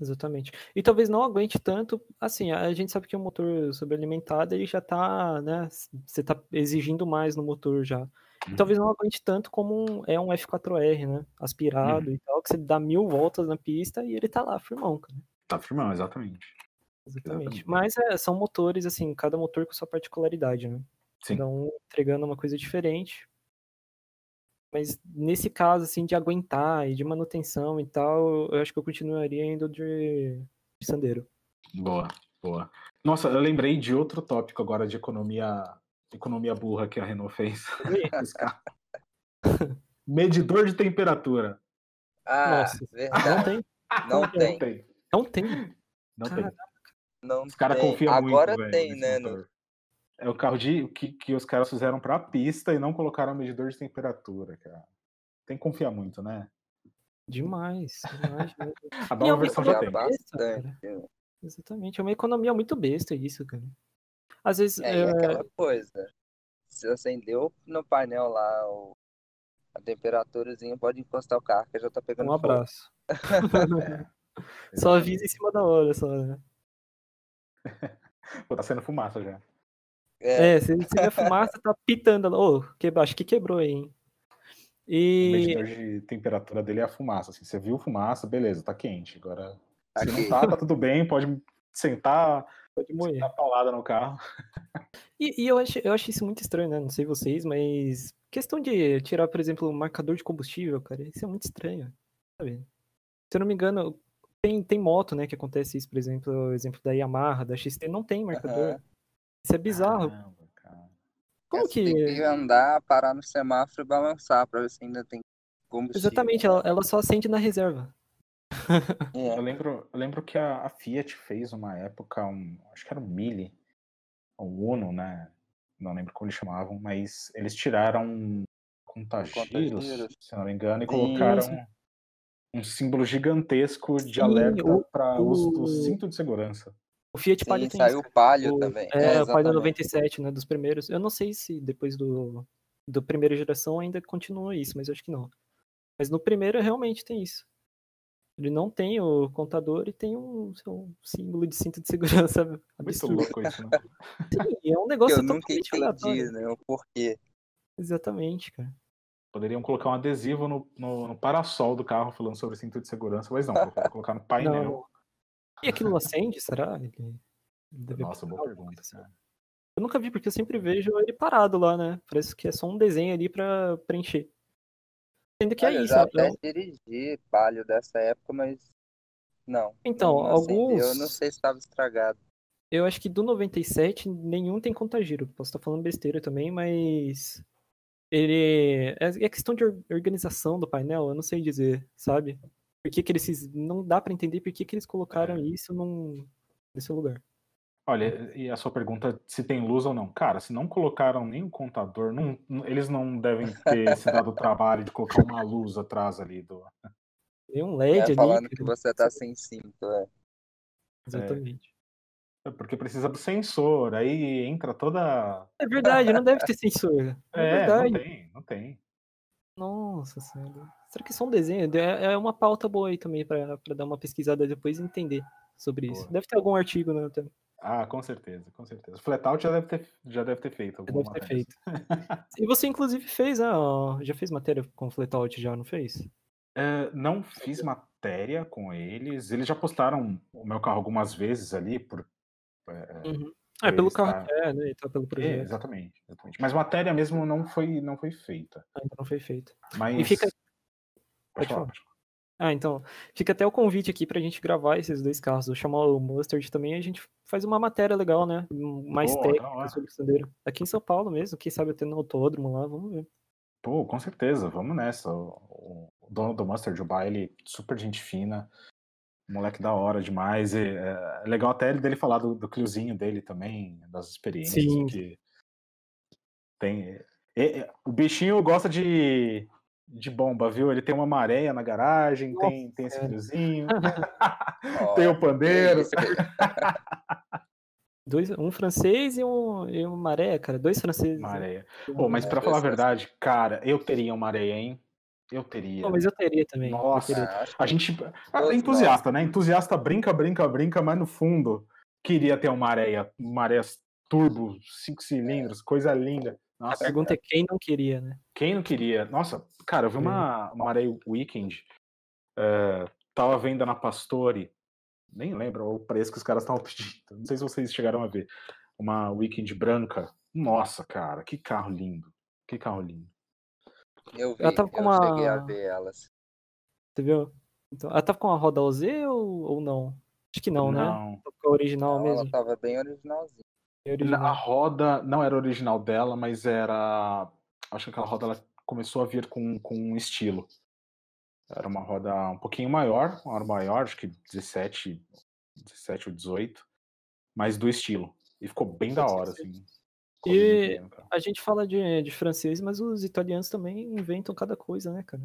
Exatamente. E talvez não aguente tanto, assim, a gente sabe que o motor sobrealimentado ele já tá, né, você tá exigindo mais no motor já. Uhum. Talvez não aguente tanto como um, é um F4R, né, aspirado uhum. e tal, que você dá mil voltas na pista e ele tá lá firmão, cara. Tá firmão, exatamente. Exatamente. exatamente. Mas é, são motores, assim, cada motor com sua particularidade, né? Sim. Cada um entregando uma coisa diferente. Mas nesse caso, assim, de aguentar e de manutenção e tal, eu acho que eu continuaria indo de, de Sandero. Boa, boa. Nossa, eu lembrei de outro tópico agora de economia economia burra que a Renault fez. <laughs> Medidor de temperatura. Ah, Nossa, verdade. Não tem. Não tem. Não tem. Não tem. Não os caras confiam muito. Agora tem, né? No... É o carro de que, que os caras fizeram pra pista e não colocaram medidor de temperatura, cara. Tem que confiar muito, né? Demais. demais <laughs> a nova é versão já tem. Besta, Exatamente. É uma economia muito besta isso, cara. Às vezes. É, é... aquela coisa. Se acendeu no painel lá o... a temperaturazinha, pode encostar o carro que já tá pegando. Um abraço. é. <laughs> Só avisa em cima da hora, só, né? <laughs> Pô, tá sendo fumaça já. É, é se, a fumaça, tá pitando. Ô, oh, que, acho que quebrou aí, hein? E... O medidor de temperatura dele é a fumaça. Assim, você viu fumaça, beleza, tá quente. Agora, se não tá, tá tudo bem, pode sentar, pode morrer. Dar paulada no carro. E, e, eu, acho, eu acho isso muito estranho, né? Não sei vocês, mas questão de tirar, por exemplo, o marcador de combustível, cara, isso é muito estranho. Sabe? Se eu não me engano, tem, tem moto, né, que acontece isso, por exemplo, o exemplo da Yamaha, da XT, não tem marcador. Uhum. Isso é bizarro. Caramba, Como é, que... Tem que andar, parar no semáforo e balançar pra ver se ainda tem combustível. Exatamente, ela, ela só acende na reserva. É. Eu, <laughs> lembro, eu lembro que a, a, Fiat fez uma época, um, acho que era um Mille, um Uno, né? Não lembro como eles chamavam, mas eles tiraram contagiros, se não me engano, e colocaram um símbolo gigantesco de Sim, alerta para o uso do cinto de segurança. O Fiat Sim, Palio tem saiu o Palio o, também. É, é o Palio 97, né, dos primeiros. Eu não sei se depois do, do primeira geração ainda continua isso, mas eu acho que não. Mas no primeiro realmente tem isso. Ele não tem o contador e tem um, um símbolo de cinto de segurança <laughs> absurdo. Muito louco isso, né? Sim, é um <laughs> negócio eu nunca entendi, né, o porquê. Exatamente, cara. Poderiam colocar um adesivo no, no, no parasol do carro falando sobre cinto de segurança, mas não, colocar no painel. Não. E aquilo <laughs> acende, será? Ele Nossa, boa pergunta. Assim. Eu nunca vi, porque eu sempre vejo ele parado lá, né? Parece que é só um desenho ali pra preencher. Ainda que é Olha, é isso. Eu já até dirigi palio dessa época, mas não. Então, não alguns. Eu não sei se estava estragado. Eu acho que do 97 nenhum tem contagiro. Posso estar falando besteira também, mas ele é, é questão de organização do painel, eu não sei dizer, sabe? Por que, que eles não dá para entender por que, que eles colocaram é. isso num nesse lugar. Olha, e a sua pergunta se tem luz ou não. Cara, se não colocaram nem o contador, não, eles não devem ter se dado o trabalho de colocar uma luz atrás ali do. <laughs> Tem um LED é, ali. Falando que você tá sem cinto, é. Exatamente. É porque precisa do sensor, aí entra toda. É verdade, não deve ter <laughs> sensor. É, é verdade. não tem, não tem. Nossa senhora. Será que é só um desenho? É, é uma pauta boa aí também para dar uma pesquisada depois e entender sobre isso. Boa. Deve ter algum artigo, né? Ah, com certeza, com certeza. Flatout já deve ter, já deve ter feito. Já deve ter feito. <laughs> e você, inclusive, fez, né? Já fez matéria com Flatout, já, não fez? É, não fiz matéria com eles. Eles já postaram o meu carro algumas vezes ali, por, é, uhum. é pelo carro é, né? Tá pelo projeto. É, exatamente, exatamente. Mas matéria mesmo não foi, não foi feita. Ainda não foi feita. Mas... E fica... Pode, falar. Ah, então, fica até o convite aqui pra gente gravar esses dois carros. Eu chamar o Mustard também a gente faz uma matéria legal, né? Mais Pô, técnica sobre o Sandeiro. Aqui em São Paulo mesmo, quem sabe até no autódromo lá, vamos ver. Pô, com certeza, vamos nessa. O, o dono do Mustard, o baile, super gente fina. Moleque da hora demais. E, é, é legal até dele falar do, do Cliozinho dele também, das experiências Sim. que tem. E, o bichinho gosta de, de bomba, viu? Ele tem uma maréia na garagem, Nossa, tem, tem esse Cliozinho, <laughs> <laughs> tem o pandeiro. <laughs> Dois, um francês e um, e uma maré, cara. Dois franceses. Né? Maréia. Pô, mas para falar a verdade, cara, eu teria uma maréia, hein? Eu teria. Não, mas eu teria também. Nossa, teria. a gente. É entusiasta, né? Entusiasta brinca, brinca, brinca, mas no fundo queria ter uma areia, uma areia turbo, cinco cilindros, coisa linda. Nossa, a pergunta é quem não queria, né? Quem não queria? Nossa, cara, eu vi uma, uma areia Weekend. Uh, tava vendo na Pastore, nem lembro o preço que os caras estavam <laughs> pedindo. Não sei se vocês chegaram a ver. Uma Weekend branca. Nossa, cara, que carro lindo. Que carro lindo. Eu vi, ela tava com eu uma... cheguei a ver elas. Você viu? Então, ela tava com a roda OZ ou, ou não? Acho que não, né? não. né? A original não, mesmo. Ela tava bem originalzinha. A roda não era original dela, mas era. Acho que aquela roda ela começou a vir com, com um estilo. Era uma roda um pouquinho maior, uma hora maior, acho que 17, 17 ou 18, mas do estilo. E ficou bem da hora, assim. E a gente fala de, de francês, mas os italianos também inventam cada coisa, né, cara?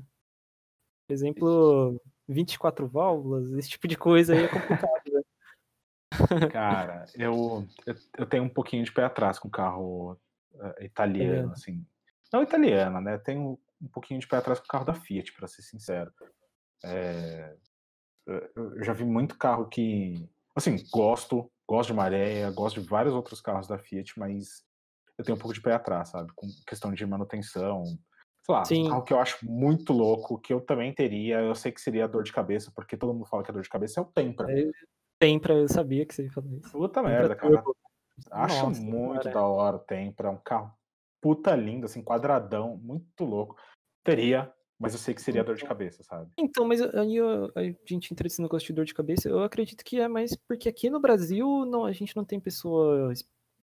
Por exemplo, 24 válvulas, esse tipo de coisa aí é complicado, né? Cara, eu, eu, eu, tenho um pouquinho de pé atrás com carro uh, italiano, é. assim. Não italiano, né? Tenho um pouquinho de pé atrás com o carro da Fiat, para ser sincero. É, eu já vi muito carro que, assim, gosto, gosto de Maréia, gosto de vários outros carros da Fiat, mas eu tenho um pouco de pé atrás, sabe? Com questão de manutenção. Sei lá, Sim. um carro que eu acho muito louco, que eu também teria, eu sei que seria dor de cabeça, porque todo mundo fala que é dor de cabeça, é o Tempra. É, Tempra, eu sabia que você ia falar isso. Puta merda, cara. Acho Nossa, muito cara. da hora o Tempra, é um carro puta lindo, assim, quadradão, muito louco. Teria, mas eu sei que seria dor de então. cabeça, sabe? Então, mas aí a gente entra nesse negócio de dor de cabeça, eu acredito que é mais porque aqui no Brasil não, a gente não tem pessoa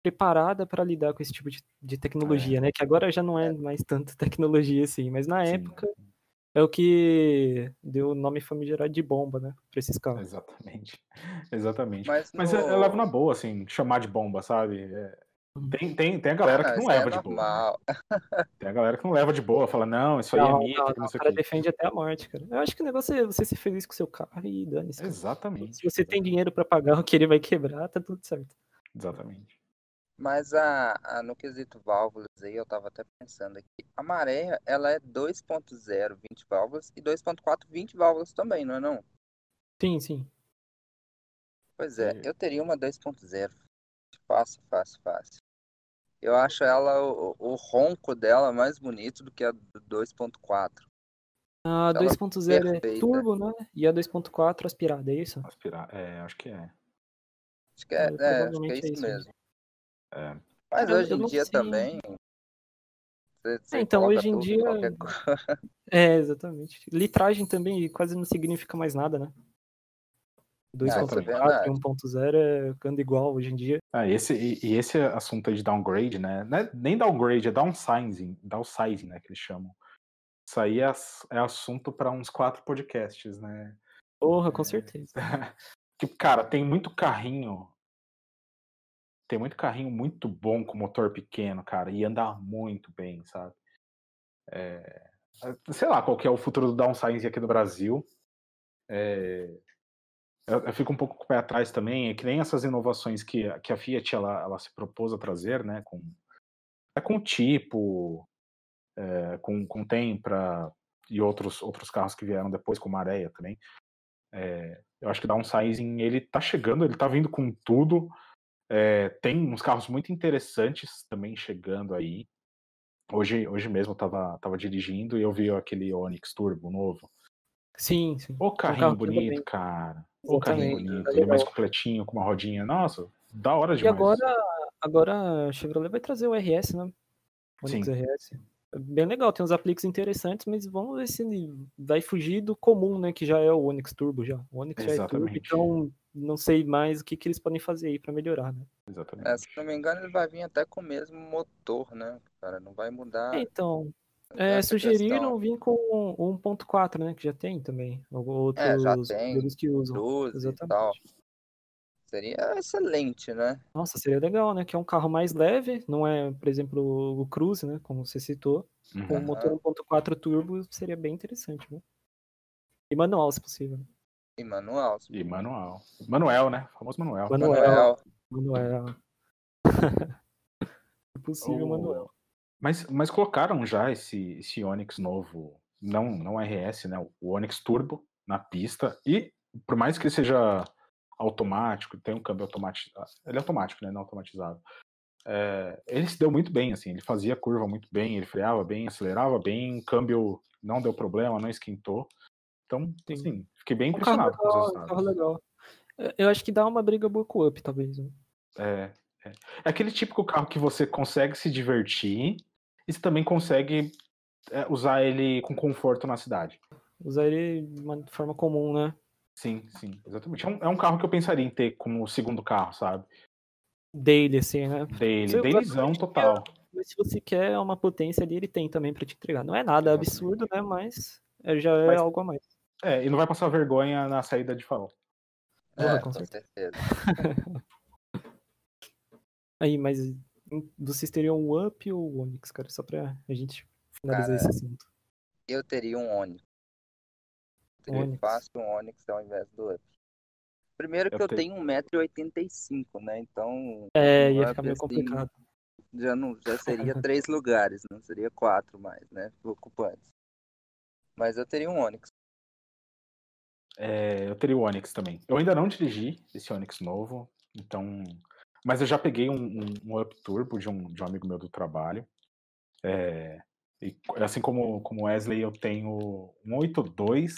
preparada para lidar com esse tipo de, de tecnologia, é. né? Que agora já não é mais tanta tecnologia assim, mas na Sim. época é o que deu o nome famigerado de bomba, né? Pra esses carros. Exatamente. <laughs> Exatamente. Mas, no... mas eu, eu, levo na boa, assim, chamar de bomba, sabe? É, Uhum. Tem, tem, tem a galera que não leva é de boa. Né? <laughs> Tem a galera que não leva de boa, fala, não, isso aí é mito. Não, não, o cara defende até a morte, cara. Eu acho que o negócio é você ser feliz com o seu carro e dane-se. Exatamente. Se você tem dinheiro para pagar o que ele vai quebrar, tá tudo certo. Exatamente. Mas a, a, no quesito válvulas aí, eu tava até pensando aqui. A maré, ela é 2.0, 20 válvulas, e 2.4, 20 válvulas também, não é não? Sim, sim. Pois é, eu teria uma 2.0. Fácil, fácil, fácil. Eu acho ela, o, o ronco dela mais bonito do que a 2.4. A 2.0 é turbo, né? E a 2.4 aspirada, é isso? Aspirada, é, acho que é. Acho que é, é, é acho que é isso, é isso mesmo. É. Mas eu, hoje em dia sei. também. Você, você é, então, hoje em dia. <laughs> É, exatamente. Litragem também quase não significa mais nada, né? 2.4 e 1.0 é anda igual hoje em dia. Ah, esse, e, e, esse assunto aí de downgrade, né? Não é nem downgrade, é downsizing, downsizing, né? Que eles chamam. Isso aí é, é assunto para uns quatro podcasts, né? Porra, com é, certeza. <laughs> tipo, cara, tem muito carrinho. Tem muito carrinho muito bom com motor pequeno, cara, e anda muito bem, sabe? É, sei lá qual que é o futuro do downsizing aqui no Brasil. É, eu, eu, fico um pouco com o pé atrás também, é que nem essas inovações que, que a Fiat ela, ela se propôs a trazer, né, com, é com tipo, é, com, com Tempra e outros, outros carros que vieram depois, com Maréia também. É, eu acho que downsizing ele tá chegando, ele tá vindo com tudo. É, tem uns carros muito interessantes também chegando aí. Hoje, hoje mesmo eu tava, tava dirigindo e eu vi aquele Onix Turbo novo. Sim, sim. O carrinho bonito, cara. O carrinho bonito. Ele é mais completinho, com uma rodinha. Nossa, da hora demais. E agora, agora a Chevrolet vai trazer o RS, né? O Onix sim. RS. É bem legal, tem uns apliques interessantes, mas vamos ver se ele vai fugir do comum, né? Que já é o Onix Turbo já. O Onix Exatamente. já é Turbo, então não sei mais o que, que eles podem fazer aí para melhorar, né? Exatamente. É, se não me engano, ele vai vir até com o mesmo motor, né? Cara, não vai mudar. Então, é, sugeriram vir com 1.4, né? Que já tem também. Outros é, já tem. que usam. Exatamente. Seria excelente, né? Nossa, seria legal, né? Que é um carro mais leve, não é, por exemplo, o Cruze, né? Como você citou. Uhum. Com motor 1.4 turbo seria bem interessante, né? E manual, se possível. E manual. E manual. Manuel, né? O famoso Manuel. Manuel. Manuel. Manuel. <laughs> possível, oh. Manuel. Mas, mas colocaram já esse, esse Onix novo, não, não RS, né? O Onix Turbo na pista. E por mais que ele seja automático, tem um câmbio automático. Ele é automático, né? Não automatizado. É, ele se deu muito bem, assim, ele fazia curva muito bem, ele freava bem, acelerava bem, o câmbio não deu problema, não esquentou. Então, assim, fiquei bem impressionado com os resultados. Carro legal. Eu acho que dá uma briga boa com o Up, talvez. Né? É, é. É aquele típico carro que você consegue se divertir, e você também consegue é, usar ele com conforto na cidade. Usar ele de uma forma comum, né? Sim, sim, exatamente. É um, é um, carro que eu pensaria em ter como segundo carro, sabe? Daily, assim, né? Daily, dailysão total. Mas se você quer uma potência ali, ele tem também para te entregar. Não é nada absurdo, né? Mas é, já é mas, algo a mais. É, e não vai passar vergonha na saída de farol. É, com, com certeza. <laughs> Aí, mas vocês teriam o Up ou o Onix, cara? Só pra a gente finalizar cara, esse assunto. Eu teria um Onix. Eu teria fácil um Onix ao invés do Up. Primeiro que eu, eu tenho 1,85m, né? Então. É, ia ficar meio assim, complicado. Já, não, já seria três lugares, não seria quatro mais, né? Ocupantes. Mas eu teria um Onix. É, eu teria o Onix também. Eu ainda não dirigi esse Onix novo, então. Mas eu já peguei um, um, um Up Turbo de um, de um amigo meu do trabalho. É, e, assim como o Wesley, eu tenho um 82.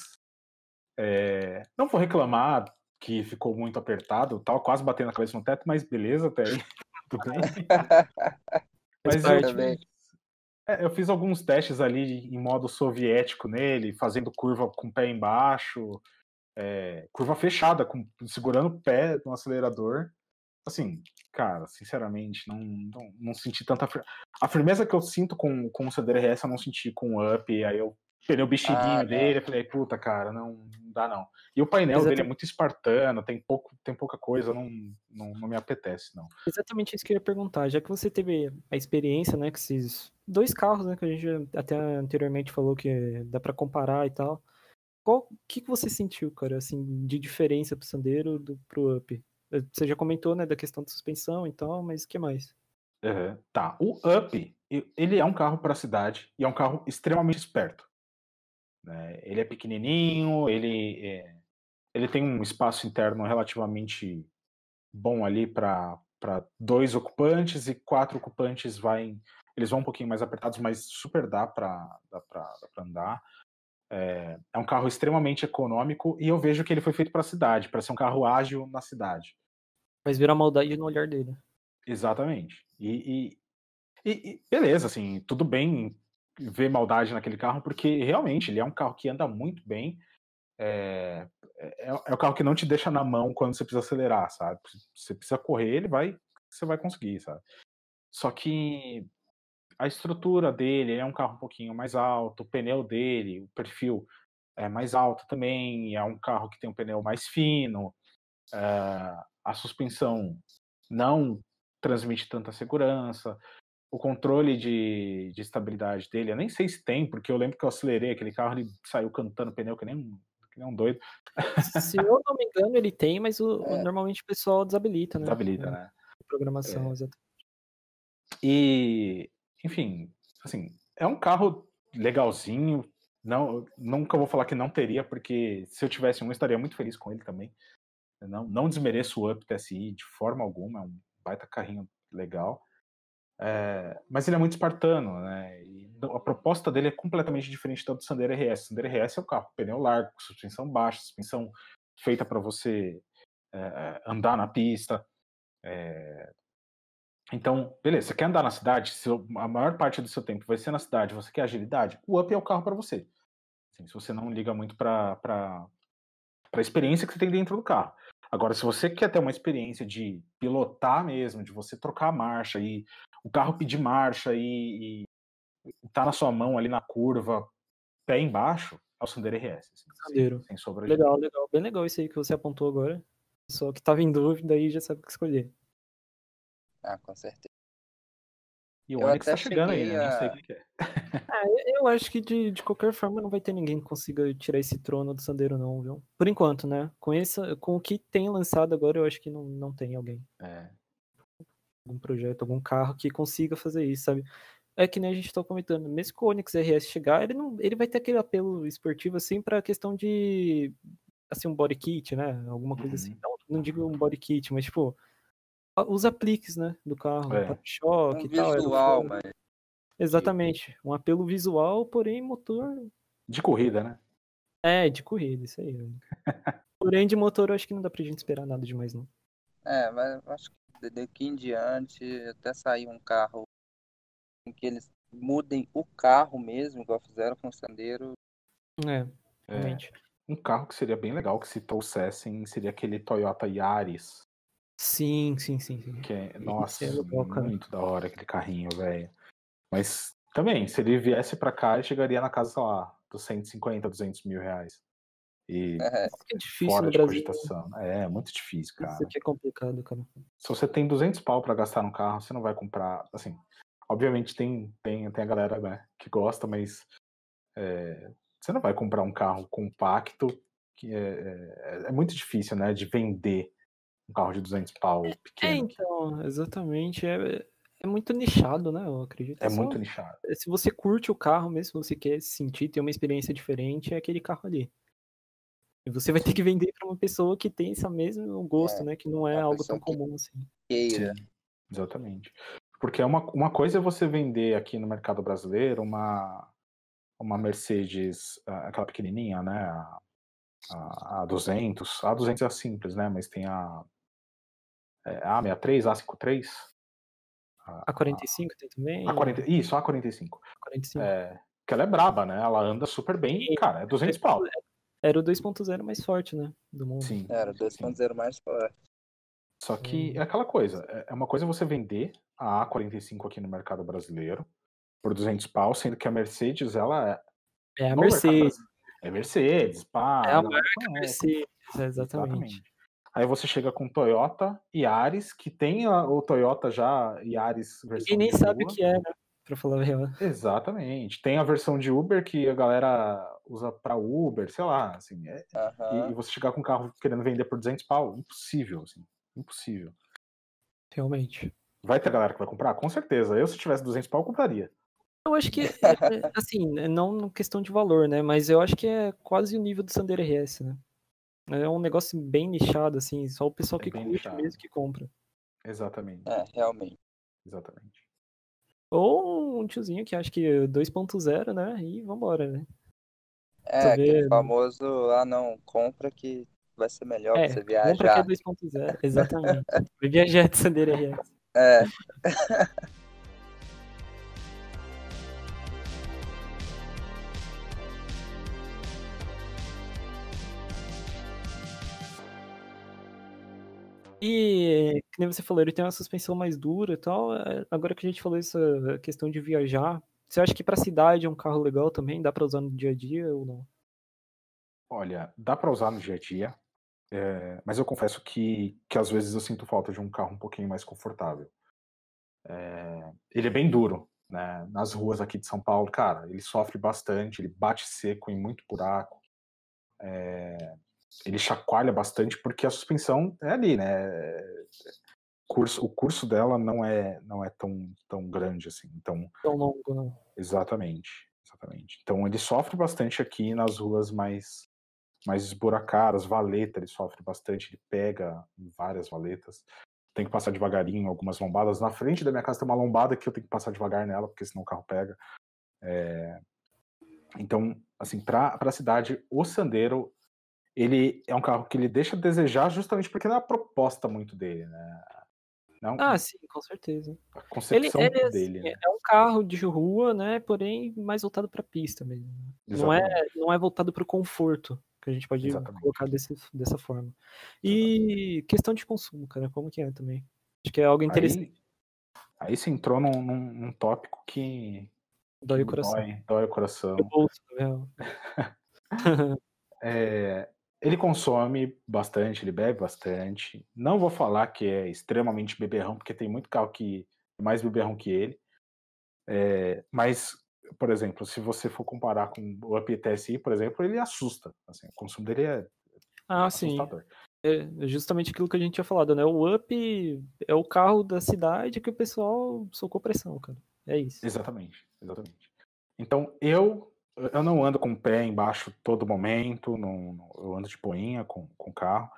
É, não vou reclamar que ficou muito apertado, tal, quase batendo a cabeça no teto, mas beleza, até aí, <laughs> tudo bem. <laughs> mas eu, tipo, é, eu fiz alguns testes ali em modo soviético nele, fazendo curva com o pé embaixo, é, curva fechada, com, segurando o pé no acelerador. Assim, cara, sinceramente, não, não, não senti tanta. A firmeza que eu sinto com, com o CDRS eu não senti com o Up, aí eu peguei o bexiguinho ah, dele, e falei, puta, cara, não, não dá não. E o painel Exatamente. dele é muito espartano, tem, pouco, tem pouca coisa, não, não, não me apetece, não. Exatamente isso que eu ia perguntar, já que você teve a experiência, né, com esses dois carros, né, que a gente até anteriormente falou que dá para comparar e tal. Qual que, que você sentiu, cara, assim, de diferença pro Sandero do pro Up? Você já comentou, né, da questão da suspensão e tal, mas o que mais? Uhum. Tá, o Up, ele é um carro para cidade e é um carro extremamente esperto. Né? Ele é pequenininho, ele, é, ele tem um espaço interno relativamente bom ali para dois ocupantes e quatro ocupantes vai, eles vão um pouquinho mais apertados, mas super dá para andar. É, é, um carro extremamente econômico e eu vejo que ele foi feito para a cidade, para ser um carro ágil na cidade. Mas vira maldade no olhar dele. Exatamente. E, e, e, beleza, assim, tudo bem ver maldade naquele carro, porque realmente ele é um carro que anda muito bem. É, é, é o carro que não te deixa na mão quando você precisa acelerar, sabe? Você precisa correr, ele vai, você vai conseguir, sabe? Só que a estrutura dele é um carro um pouquinho mais alto, o pneu dele, o perfil é mais alto também, é um carro que tem um pneu mais fino, é, a suspensão não transmite tanta segurança, o controle de, de estabilidade dele, eu nem sei se tem, porque eu lembro que eu acelerei aquele carro, ele saiu cantando pneu que nem um, que nem um doido. Se eu não me engano, ele tem, mas o, é. normalmente o pessoal desabilita, né? Desabilita, né? Programação, é. exatamente. E, enfim, assim, é um carro legalzinho. Não, nunca vou falar que não teria, porque se eu tivesse um, eu estaria muito feliz com ele também. Não, não desmereço o Up TSI de forma alguma, é um baita carrinho legal. É, mas ele é muito espartano, né? E a proposta dele é completamente diferente da do Sandero RS. Sandero RS é o carro pneu largo, suspensão baixa, suspensão feita para você é, andar na pista. É... Então, beleza, você quer andar na cidade, se a maior parte do seu tempo vai ser na cidade, você quer agilidade, o Up é o carro para você. Assim, se você não liga muito para a experiência que você tem dentro do carro. Agora, se você quer ter uma experiência de pilotar mesmo, de você trocar a marcha e o carro pedir marcha e, e tá na sua mão ali na curva, pé embaixo, é o Sandero RS. Assim, Sandero. Sem, sem legal, legal. Bem legal isso aí que você apontou agora. Só que tava em dúvida aí já sabe o que escolher. Ah, com certeza. E o eu Onix tá chegando aí, né? A... Nem sei o que é. <laughs> Ah, eu acho que de, de qualquer forma não vai ter ninguém que consiga tirar esse trono do Sandero, não, viu? Por enquanto, né? Com, essa, com o que tem lançado agora, eu acho que não, não tem alguém. É algum projeto, algum carro que consiga fazer isso, sabe? É que nem a gente está comentando, mesmo que o Onix RS chegar, ele não, ele vai ter aquele apelo esportivo assim para questão de assim um body kit, né? Alguma coisa assim. uhum. assim. Não, não digo um body kit, mas tipo os apliques, né, do carro, é. choque um e tal. Visual, mas Exatamente, um apelo visual, porém motor de corrida, né? É, de corrida, isso aí. <laughs> porém de motor eu acho que não dá pra gente esperar nada demais não. É, mas acho que daqui em diante, até sair um carro em que eles mudem o carro mesmo, igual fizeram com o Sandero. É, realmente. É, um carro que seria bem legal que se trouxessem seria aquele Toyota Yaris. Sim, sim, sim. sim. Que é, nossa, é legal, muito da hora aquele carrinho, velho. Mas também, se ele viesse para cá, ele chegaria na casa, sei lá, dos 150, 200 mil reais. E é, é difícil fora no de Brasil. cogitação. É, muito difícil, cara. Isso aqui é complicado, cara. Se você tem 200 pau para gastar no carro, você não vai comprar, assim, obviamente tem, tem, tem a galera né, que gosta, mas é, você não vai comprar um carro compacto que é, é, é, muito difícil, né, de vender um carro de 200 pau é, pequeno. É, então, exatamente. É, é muito nichado, né? Eu acredito. É, é muito nichado. Se você curte o carro mesmo, se você quer sentir, ter uma experiência diferente, é aquele carro ali. E você vai ter que vender para uma pessoa que tem esse mesmo gosto, é, né? Que não é algo tão comum assim. Queira. Sim, exatamente. Porque é uma, uma coisa é você vender aqui no mercado brasileiro uma, uma Mercedes, aquela pequenininha, né? A, a, a 200. A 200 é simples, né? Mas tem a, é, a A63, A53. A, a 45 tem também? A 40, isso, a 45. 45. É, que ela é braba, né? Ela anda super bem e, cara, é 200 pau. Era o 2.0 mais forte, né? Do mundo. Sim. Era o 2.0 mais forte. Só que hum. é aquela coisa, é, é uma coisa você vender a A45 aqui no mercado brasileiro por 200 pau, sendo que a Mercedes, ela é... É a Mercedes. É Mercedes, pá. É a marca Mercedes, exatamente. exatamente. Aí você chega com Toyota Yaris, que tem a, o Toyota já Yaris versão Ninguém nem sabe o que é, né? Pra falar a real. Exatamente. Tem a versão de Uber que a galera usa para Uber, sei lá, assim. É, uhum. e, e, você chegar com um carro querendo vender por 200 pau, impossível, assim. Impossível. Realmente. Vai ter galera que vai comprar? Com certeza. Eu, se tivesse 200 pau, eu compraria. Eu acho que, é, <laughs> é, assim, não questão de valor, né? Mas eu acho que é quase o nível do Sandero RS, né? É um negócio bem nichado, assim, só o pessoal é que curte nichado. mesmo que compra. Exatamente. É, realmente. Exatamente. Ou um tiozinho que acha que 2.0, né? E vambora, né? É, aquele famoso, ah não, compra que vai ser melhor é, pra você viajar. Compra que é 2.0, <laughs> exatamente. Vai viajar de Sandero RS. É. <laughs> E, nem você falou, ele tem uma suspensão mais dura e tal. É, agora que a gente falou essa questão de viajar, você acha que para cidade é um carro legal também? Dá para usar no dia a dia ou não? Olha, dá para usar no dia a dia, é, mas eu confesso que, que às vezes eu sinto falta de um carro um pouquinho mais confortável. É, ele é bem duro, né? Nas ruas aqui de São Paulo, cara, ele sofre bastante, ele bate seco em muito buraco. É, ele chacoalha bastante porque a suspensão é ali, né? Curso, o curso dela não é não é tão, tão grande assim. Então, tão longo, não. Exatamente, exatamente. Então ele sofre bastante aqui nas ruas mais mais esburacadas, valeta ele sofre bastante, ele pega várias valetas. Tem que passar devagarinho, algumas lombadas. Na frente da minha casa tem uma lombada que eu tenho que passar devagar nela, porque senão o carro pega. É... Então, assim, para a cidade, o Sandero ele é um carro que ele deixa a desejar justamente porque não é a proposta muito dele, né? Não, ah, sim, com certeza. A concepção ele, ele, dele. Assim, né? É um carro de rua, né? Porém, mais voltado para pista mesmo. Não é, não é voltado para o conforto, que a gente pode Exatamente. colocar desse, dessa forma. E Exatamente. questão de consumo, cara, como que é também? Acho que é algo interessante. Aí, aí você entrou num, num, num tópico que. Dói o coração. Dói, dói o coração. O bolso, né? <laughs> <laughs> é, ele consome bastante, ele bebe bastante. Não vou falar que é extremamente beberrão, porque tem muito carro que é mais beberrão que ele. É, mas, por exemplo, se você for comparar com o Up TSI, por exemplo, ele assusta. Assim, o consumo dele é ah, assustador. sim. É justamente aquilo que a gente tinha falado, né? O Up é o carro da cidade que o pessoal socou pressão, cara. É isso. Exatamente, exatamente. Então, eu eu não ando com o pé embaixo todo momento, não, eu ando de boinha com, com o carro.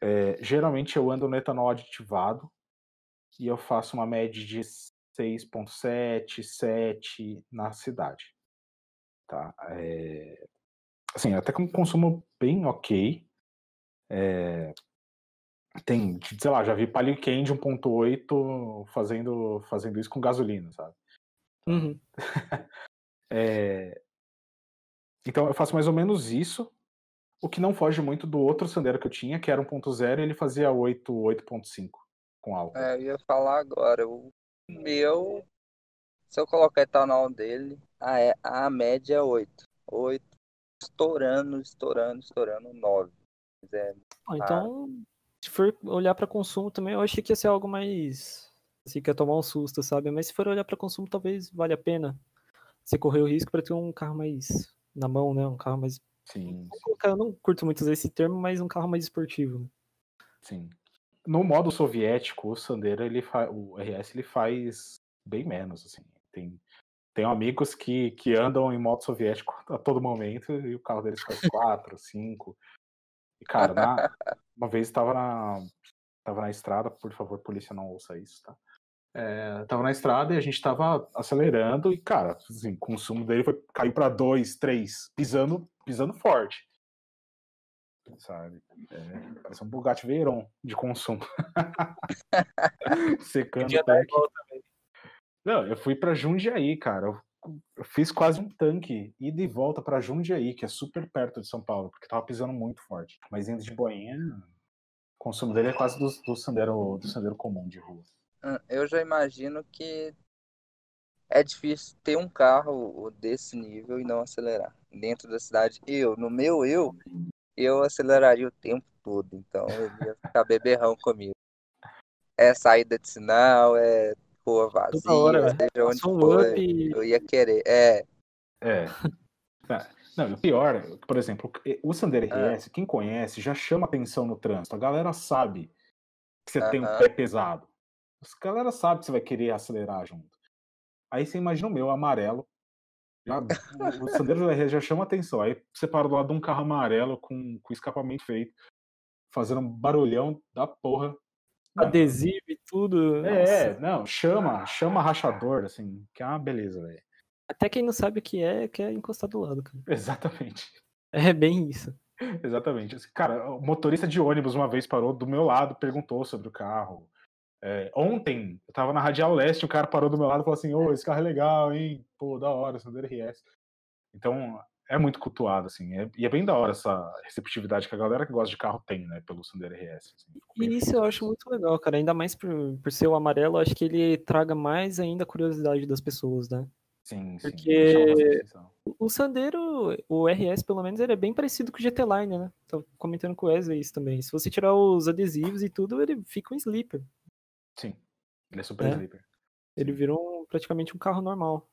É, geralmente eu ando no etanol aditivado e eu faço uma média de 6.7, 7 na cidade. Tá? É, assim, até com um consumo bem ok. É, tem, sei lá, já vi Palio Candy 1.8 fazendo, fazendo isso com gasolina, sabe? Uhum. <laughs> é, então eu faço mais ou menos isso. O que não foge muito do outro Sandero que eu tinha, que era 1.0, ele fazia 8, 8.5 com álcool. É, eu ia falar agora. O meu, se eu colocar etanol dele, a, é, a média é 8. 8, estourando, estourando, estourando, 9. É, ah, então, se for olhar para consumo também, eu achei que ia ser algo mais. Assim, que ia tomar um susto, sabe? Mas se for olhar para consumo, talvez valha a pena. Você correr o risco para ter um carro mais na mão, né? Um carro mais. Sim. Eu não curto muito usar esse termo, mas um carro mais esportivo. Né? Sim. No modo soviético, o Sandero, ele fa... o RS, ele faz bem menos, assim. Tem, tenho amigos que, que andam em modo soviético a todo momento e o carro deles faz 4, 5. <laughs> E, cara, na, uma vez estava na, tava na estrada, por favor, polícia, não ouça isso, tá? É, tava na estrada e a gente tava acelerando e, cara, assim, o consumo dele foi, caiu para 2, 3, pisando, pisando forte. Sabe? É, parece um Bugatti Veyron de consumo. <laughs> Secando o tanque. Não, eu fui para Jundiaí, cara. Eu, eu, fiz quase um tanque ida e volta para Jundiaí, que é super perto de São Paulo, porque tava pisando muito forte. Mas indo de boinha, o consumo dele é quase do, do, sandero, do sandero comum de rua. Eu já imagino que é difícil ter um carro desse nível e não acelerar dentro da cidade. Eu, no meu eu, eu aceleraria o tempo todo, então eu ia ficar beberrão comigo. É saída de sinal, é rua vazia, hora, seja onde for, eu ia querer. É. É. <laughs> Tá. Não, o pior, por exemplo, o Sandero RS, é. quem conhece, já chama atenção no trânsito. A galera sabe que você uh -huh. tem um pé pesado. A galera sabe que você vai querer acelerar junto. Aí você imagina o meu amarelo. Já, o Sandero RS já chama atenção. Aí você para do lado de um carro amarelo com, com escapamento feito, fazendo um barulhão da porra adesivo e tudo. É, Nossa. não, chama, chama rachador, assim, que é uma beleza, velho. Até quem não sabe o que é, quer encostar do lado, cara. Exatamente. <laughs> É bem isso. Exatamente. Cara, o motorista de ônibus uma vez parou do meu lado, perguntou sobre o carro. É, ontem, eu tava na Radial Leste, o cara parou do meu lado e falou assim: Ô, esse carro é legal, hein? Pô, da hora, Sandero RS. Então, é muito cultuado, assim. É, e é bem da hora essa receptividade que a galera que gosta de carro tem, né, pelo Sandero RS. Assim, e isso eu acho muito legal, cara. Ainda mais por, por ser o amarelo, acho que ele traga mais ainda a curiosidade das pessoas, né? Sim, Porque sim. o Sandero, o RS pelo menos, ele é bem parecido com o GT Line, né? Tô comentando com o Wesley isso também. Se você tirar os adesivos e tudo, ele fica um sleeper. Sim, ele é super é. sleeper. Ele virou um, praticamente um carro normal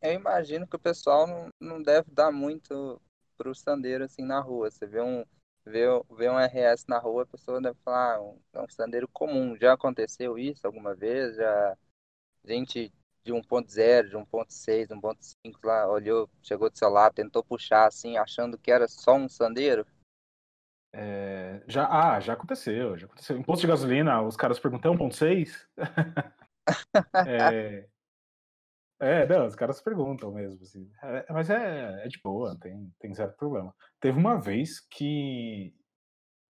eu imagino que o pessoal não, não deve dar muito pro sandeiro assim na rua. Você vê um, vê, vê um RS na rua, a pessoa deve falar, ah, um, é um sandeiro comum. Já aconteceu isso alguma vez? Já gente de 1.0, de 1.6, 1.5 lá, olhou, chegou do lado, tentou puxar assim, achando que era só um sandeiro? É, já, ah, já aconteceu, já aconteceu. Em posto de gasolina, os caras perguntam 1.6? <laughs> é, é, não, os caras perguntam mesmo, assim. É, mas é, é de boa, tem, tem zero problema. Teve uma vez que,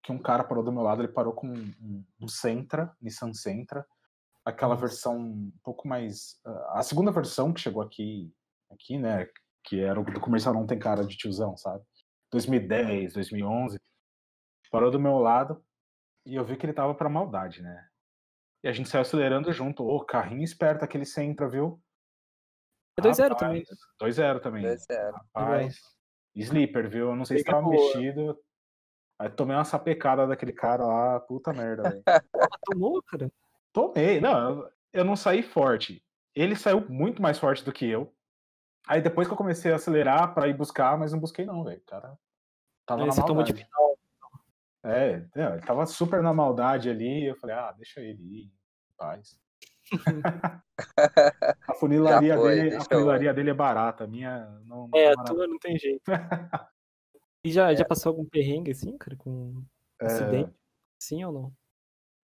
que um cara parou do meu lado, ele parou com um, um Sentra, Nissan Sentra, aquela versão um pouco mais. A segunda versão que chegou aqui, aqui, né? Que era o do comercial não tem cara de tiozão, sabe? 2010, 2011. Parou do meu lado e eu vi que ele tava pra maldade, né? E a gente saiu acelerando junto. Ô, oh, carrinho esperto aquele Sentra, viu? É 2-0 também. 2-0 também. 2-0. Rapaz. Sleeper, viu? Eu não sei se tava mexido. Aí tomei uma sapecada daquele cara lá, puta merda, velho. <laughs> Tomou, cara? Tomei. Não, eu não saí forte. Ele saiu muito mais forte do que eu. Aí depois que eu comecei a acelerar pra ir buscar, mas não busquei não, velho. cara tava Aí na maldade. De final. É, ele tava super na maldade ali. Eu falei, ah, deixa ele ir, paz. <laughs> a funilaria, foi, dele, a funilaria dele é barata, a minha não. É, a tua não tem jeito. <laughs> e já, é. já passou algum perrengue assim, cara, com é... acidente? Sim ou não?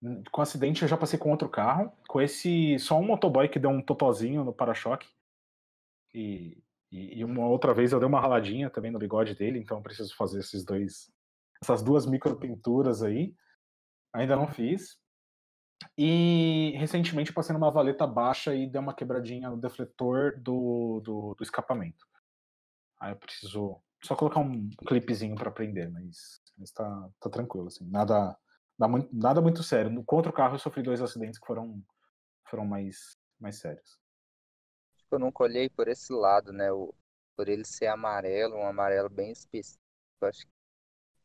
Hum, com acidente eu já passei com outro carro. Com esse. Só um motoboy que deu um totozinho no para-choque. E, e, e, uma outra vez eu dei uma raladinha também no bigode dele, então eu preciso fazer esses dois. Essas duas micro pinturas aí. Ainda não fiz. E recentemente passei numa valeta baixa e deu uma quebradinha no defletor do, do, do escapamento. Aí eu preciso só colocar um clipezinho para aprender, mas, mas tá, tá tranquilo, assim. Nada, nada, muito, sério. No, contra o carro eu sofri dois acidentes que foram, foram mais, mais sérios. Eu nunca olhei por esse lado, né? Por ele ser amarelo, um amarelo bem específico. Acho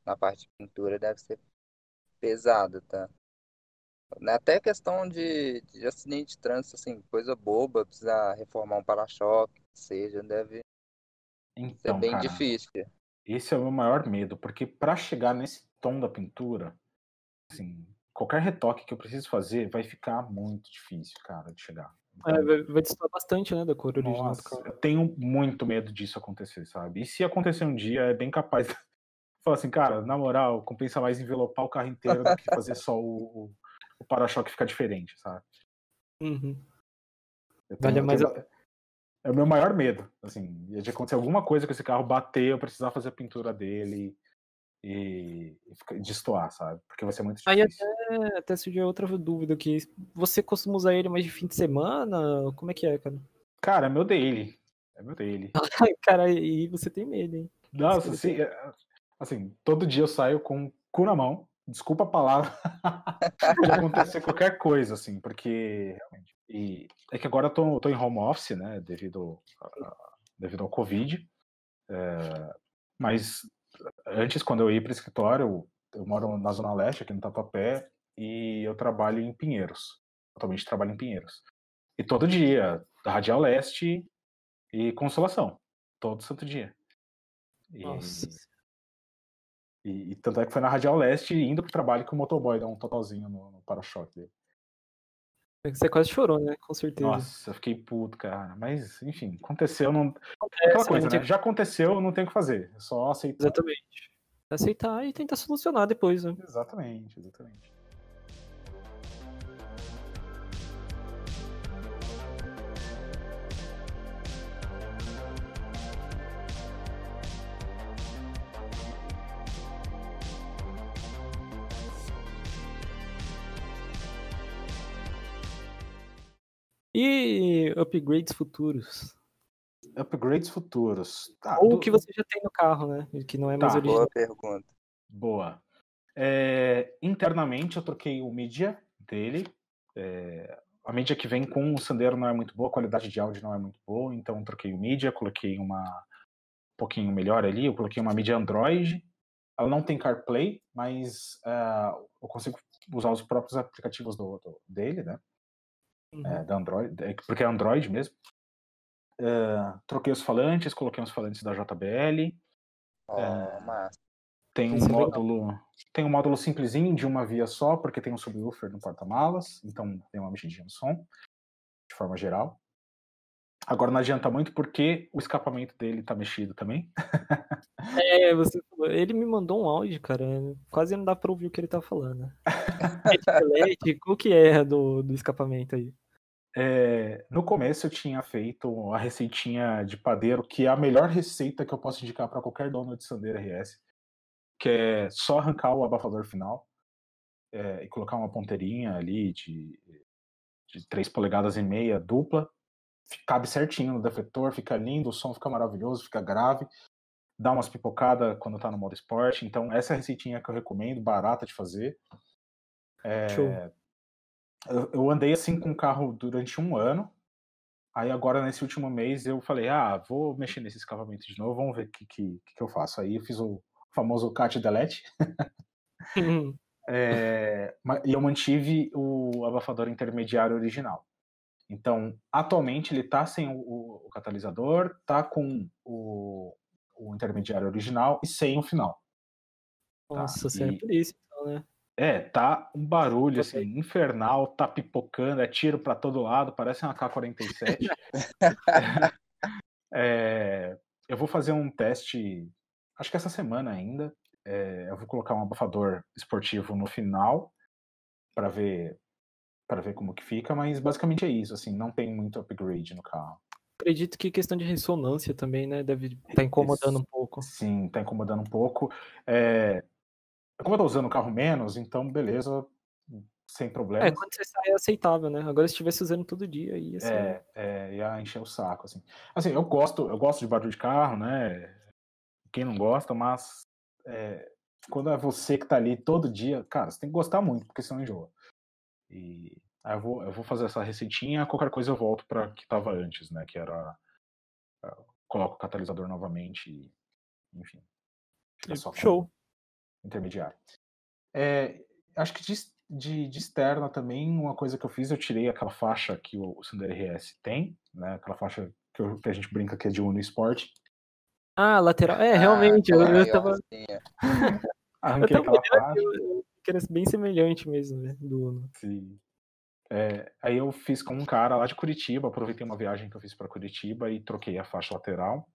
na parte de pintura deve ser pesado, tá? Até questão de, de acidente de trânsito, assim, coisa boba, precisar reformar um para-choque, seja, deve então, ser bem cara, difícil. Esse é o meu maior medo, porque para chegar nesse tom da pintura, assim, qualquer retoque que eu preciso fazer vai ficar muito difícil, cara, de chegar. Então, é, vai, vai bastante, né, da cor original nossa, do carro. Eu tenho muito medo disso acontecer, sabe? E se acontecer um dia, é bem capaz <laughs> de falar assim, cara, na moral, compensa mais envelopar o carro inteiro do que fazer só o, o para-choque ficar diferente, sabe? Uhum. Tenho, mais tenho, É o meu maior medo, assim, de acontecer alguma coisa com esse carro, bater, eu precisar fazer a pintura dele e, e destoar, sabe? Porque vai ser muito difícil. Aí até, até surgiu outra dúvida aqui. Você costuma usar ele mais de fim de semana? Como é que é, cara? Cara, é meu daily. É meu daily. <laughs> cara, e você tem medo, hein? Nossa, assim, assim, todo dia eu saio com o cu na mão. Desculpa a palavra. <laughs> de acontecer qualquer coisa, assim, porque realmente. E é que agora eu tô, tô em home office, né? Devido, a, devido ao Covid. É, mas antes, quando eu ia para o escritório, eu moro na Zona Leste, aqui no Tatuapé, e eu trabalho em Pinheiros. Atualmente trabalho em Pinheiros. E todo dia, Radial Leste e Consolação. Todo santo dia. E, Nossa. E, e, tanto é que foi na Radial Leste indo pro trabalho que o motoboy dá um totalzinho no, no para-choque dele. É você quase chorou, né? Com certeza. Nossa, eu fiquei puto, cara. Mas, enfim, aconteceu, não. Acontece, Aquela coisa, né? Já aconteceu, não tem o que fazer. É só aceitar. Exatamente. Aceitar e tentar solucionar depois, né? Exatamente, exatamente. E upgrades futuros? Upgrades futuros. Tá, Ou o do... que você já tem no carro, né? Que não é mais tá. original. Boa pergunta. Boa. É, internamente eu troquei o mídia dele. É, a mídia que vem com o Sandero não é muito boa, a qualidade de áudio não é muito boa, então troquei o mídia, coloquei uma um pouquinho melhor ali, eu coloquei uma mídia Android. Ela não tem CarPlay, mas uh, eu consigo usar os próprios aplicativos do, do dele, né? É, uhum. é, da Android, porque é Android mesmo. Uh, troquei os falantes, coloquei os falantes da JBL. Oh, é, tem um módulo, tem um módulo simplesinho de uma via só, porque tem um subwoofer no porta-malas, então tem uma mexidinha no som, de forma geral. Agora não adianta muito porque o escapamento dele tá mexido também. <laughs> É, você ele me mandou um áudio, cara. Quase não dá pra ouvir o que ele tá falando. <laughs> Qual que é do, do escapamento aí? É, no começo eu tinha feito a receitinha de padeiro, que é a melhor receita que eu posso indicar para qualquer dono de Sandeira RS, que é só arrancar o abafador final é, e colocar uma ponteirinha ali de, de 3 polegadas e meia dupla, cabe certinho no defletor, fica lindo, o som fica maravilhoso, fica grave, dá umas pipocadas quando tá no modo esporte. Então, essa é a receitinha que eu recomendo, barata de fazer. É, eu, eu, andei assim com o carro durante um ano. Aí agora, nesse último mês, eu falei, ah, vou mexer nesse escapamento de novo, vamos ver o que, que, que, eu faço. Aí eu fiz o famoso cat delete. <laughs> É, e eu mantive o abafador intermediário original. Então, atualmente ele está sem o, o, catalisador, está com o, o, intermediário original e sem o final. Tá? Nossa, tá? é por isso, então, né? É, tá um barulho assim, infernal, tá pipocando, é tiro para todo lado, parece uma K-47. <laughs> é, eu vou fazer um teste, acho que essa semana ainda. É, eu vou colocar um abafador esportivo no final para ver para ver como que fica, mas basicamente é isso, assim, não tem muito upgrade no carro. Acredito que questão de ressonância também, né, deve estar tá incomodando um pouco. Sim, está incomodando um pouco. É, como eu tô usando o carro menos, então beleza, sem problema. É, quando você sai é aceitável, né? Agora se estivesse usando todo dia, ia ser... É, é, ia encher o saco, assim. Assim, eu gosto, eu gosto de barulho de carro, né? quem não gosta, mas é, quando é você que tá ali todo dia, cara, você tem que gostar muito, porque senão enjoa. E aí eu vou, eu vou fazer essa receitinha, qualquer coisa eu volto para que tava antes, né? Que era. Coloco o catalisador novamente e, enfim. Show. Intermediário. É, acho que de, de, de, externa também, uma coisa que eu fiz, eu tirei aquela faixa que o, o Sander RS tem, né? Aquela faixa que, eu, que a gente brinca que é de Uno Sport. Ah, lateral. É, realmente, ah, eu, eu tava. <laughs> Arranquei eu aquela faixa. Que era bem semelhante mesmo, né? Do Uno. Sim. É, aí eu fiz com um cara lá de Curitiba, aproveitei uma viagem que eu fiz para Curitiba e troquei a faixa lateral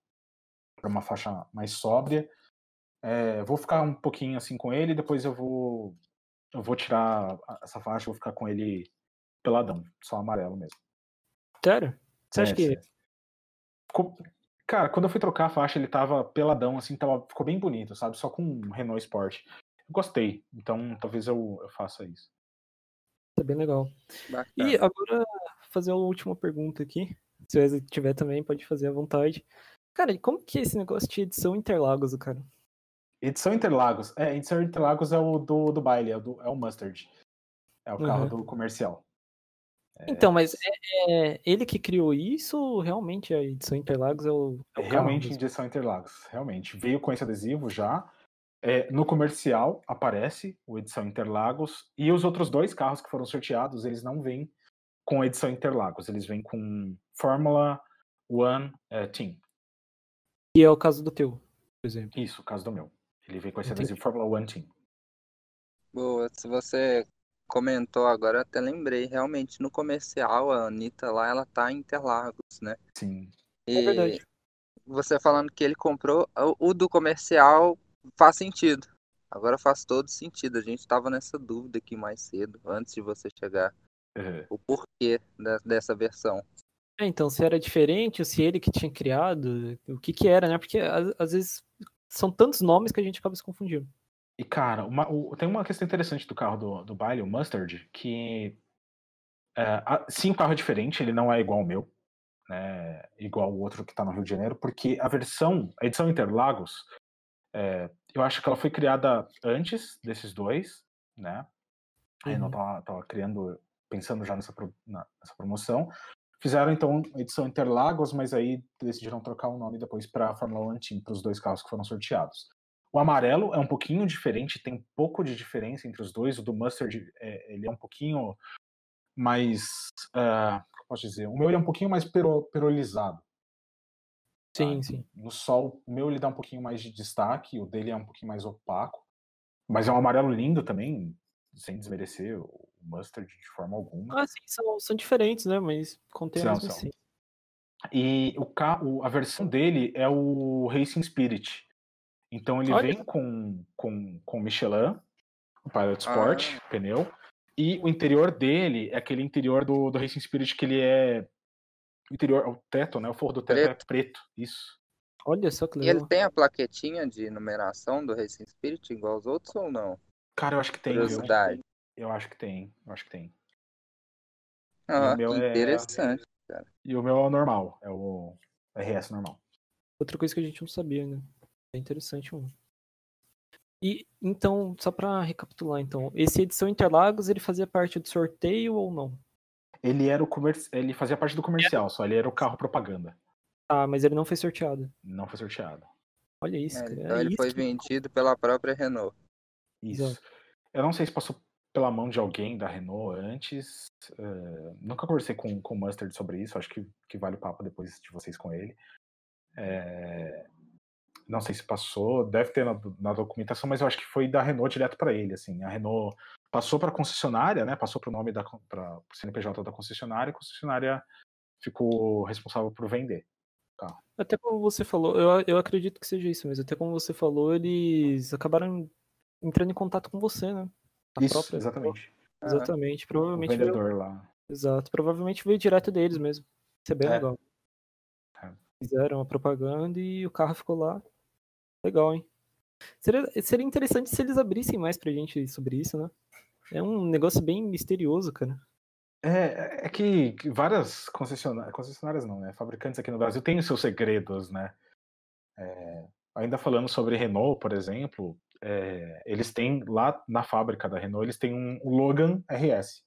para uma faixa mais sóbria. É, vou ficar um pouquinho assim com ele, depois eu vou eu vou tirar essa faixa, vou ficar com ele peladão, só amarelo mesmo. Sério? Você é, acha que Cara, quando eu fui trocar a faixa, ele tava peladão, assim, tava, ficou bem bonito, sabe? Só com um Renault Sport. Gostei, então talvez eu, eu faça isso. Tá bem legal. Bacana. E agora, fazer a última pergunta aqui. Se o Wesley tiver também, pode fazer à vontade. Cara, como que é esse negócio de edição Interlagos, cara? Edição Interlagos. É, edição Interlagos é o do, do baile, é o, do, é o Mustard. É o carro uhum. do comercial. Então, mas é, é, ele que criou isso realmente a edição Interlagos é o. É o realmente edição Interlagos, realmente. Veio com esse adesivo já. É, no comercial aparece o edição Interlagos e os outros dois carros que foram sorteados, eles não vêm com edição Interlagos, eles vêm com Fórmula One é, Team. E é o caso do teu, por exemplo. Isso, o caso do meu. Ele vem com esse adesivo Fórmula One Team. Boa, se você comentou agora, até lembrei. Realmente, no comercial, a Anitta lá, ela tá em Interlagos, né? Sim. E é verdade. Você falando que ele comprou, o do comercial faz sentido. Agora faz todo sentido. A gente estava nessa dúvida aqui mais cedo, antes de você chegar. Uhum. O porquê da, dessa versão. É, então, se era diferente, ou se ele que tinha criado, o que que era, né? Porque às, às vezes são tantos nomes que a gente acaba se confundindo. E, cara, uma, o, tem uma questão interessante do carro do, do baile, o Mustard, que. É, a, sim, o carro é diferente, ele não é igual ao meu, né, igual o outro que está no Rio de Janeiro, porque a versão, a edição Interlagos, é, eu acho que ela foi criada antes desses dois, né? A uhum. Renault tava, tava, criando, pensando já nessa, na, nessa promoção. Fizeram então a edição Interlagos, mas aí decidiram trocar o nome depois para a Fórmula 1 Team, para os dois carros que foram sorteados. O amarelo é um pouquinho diferente, tem um pouco de diferença entre os dois. O do Mustard, é, ele é um pouquinho mais. Uh, posso dizer? O meu é um pouquinho mais pero, perolizado. Sim, tá? sim. No sol, o meu ele dá um pouquinho mais de destaque, o dele é um pouquinho mais opaco. Mas é um amarelo lindo também, sem desmerecer o Mustard de forma alguma. Ah, sim, são, são diferentes, né? Mas contém mesmo assim. E o carro, a versão dele é o Racing Spirit. Então ele Olha. vem com, com, com Michelin, o Pilot Sport, ah. pneu, e o interior dele é aquele interior do, do Racing Spirit que ele é. O interior, o teto, né? O forro do teto é preto. é preto. Isso. Olha só que legal. E ele tem a plaquetinha de numeração do Racing Spirit igual aos outros ou não? Cara, eu acho que tem. Curiosidade. Eu, eu acho que tem. Eu acho que tem. Ah, que é interessante, é... cara. E o meu é o normal, é o RS normal. Outra coisa que a gente não sabia, né? É interessante um. E então, só para recapitular, então, esse edição Interlagos ele fazia parte do sorteio ou não? Ele era o comer... ele fazia parte do comercial, só ele era o carro propaganda. Ah, mas ele não foi sorteado. Não foi sorteado. Olha isso, é, cara. Então é ele foi que... vendido pela própria Renault. Isso. Exato. Eu não sei se passou pela mão de alguém da Renault antes. Uh, nunca conversei com, com o Mustard sobre isso. Acho que, que vale o papo depois de vocês com ele. É, não sei se passou, deve ter na, na, documentação, mas eu acho que foi da Renault direto para ele, assim, a Renault passou para a concessionária, né, passou para o nome da para o CNPJ da concessionária, e a concessionária ficou responsável por vender. Tá. Até como você falou, eu, eu acredito que seja isso, mas até como você falou, eles acabaram entrando em contato com você, né? A isso, própria, exatamente. Exatamente, provavelmente. O vendedor veio, lá. Exato, provavelmente veio direto deles mesmo. Isso é bem é. legal. É. Fizeram a propaganda e o carro ficou lá. Legal, hein? Seria, seria interessante se eles abrissem mais pra gente sobre isso, né? É um negócio bem misterioso, cara. É, é que várias concessionárias, concessionárias não, né? Fabricantes aqui no Brasil têm os seus segredos, né? É, ainda falando sobre Renault, por exemplo, é, eles têm lá na fábrica da Renault, eles têm um, um Logan RS.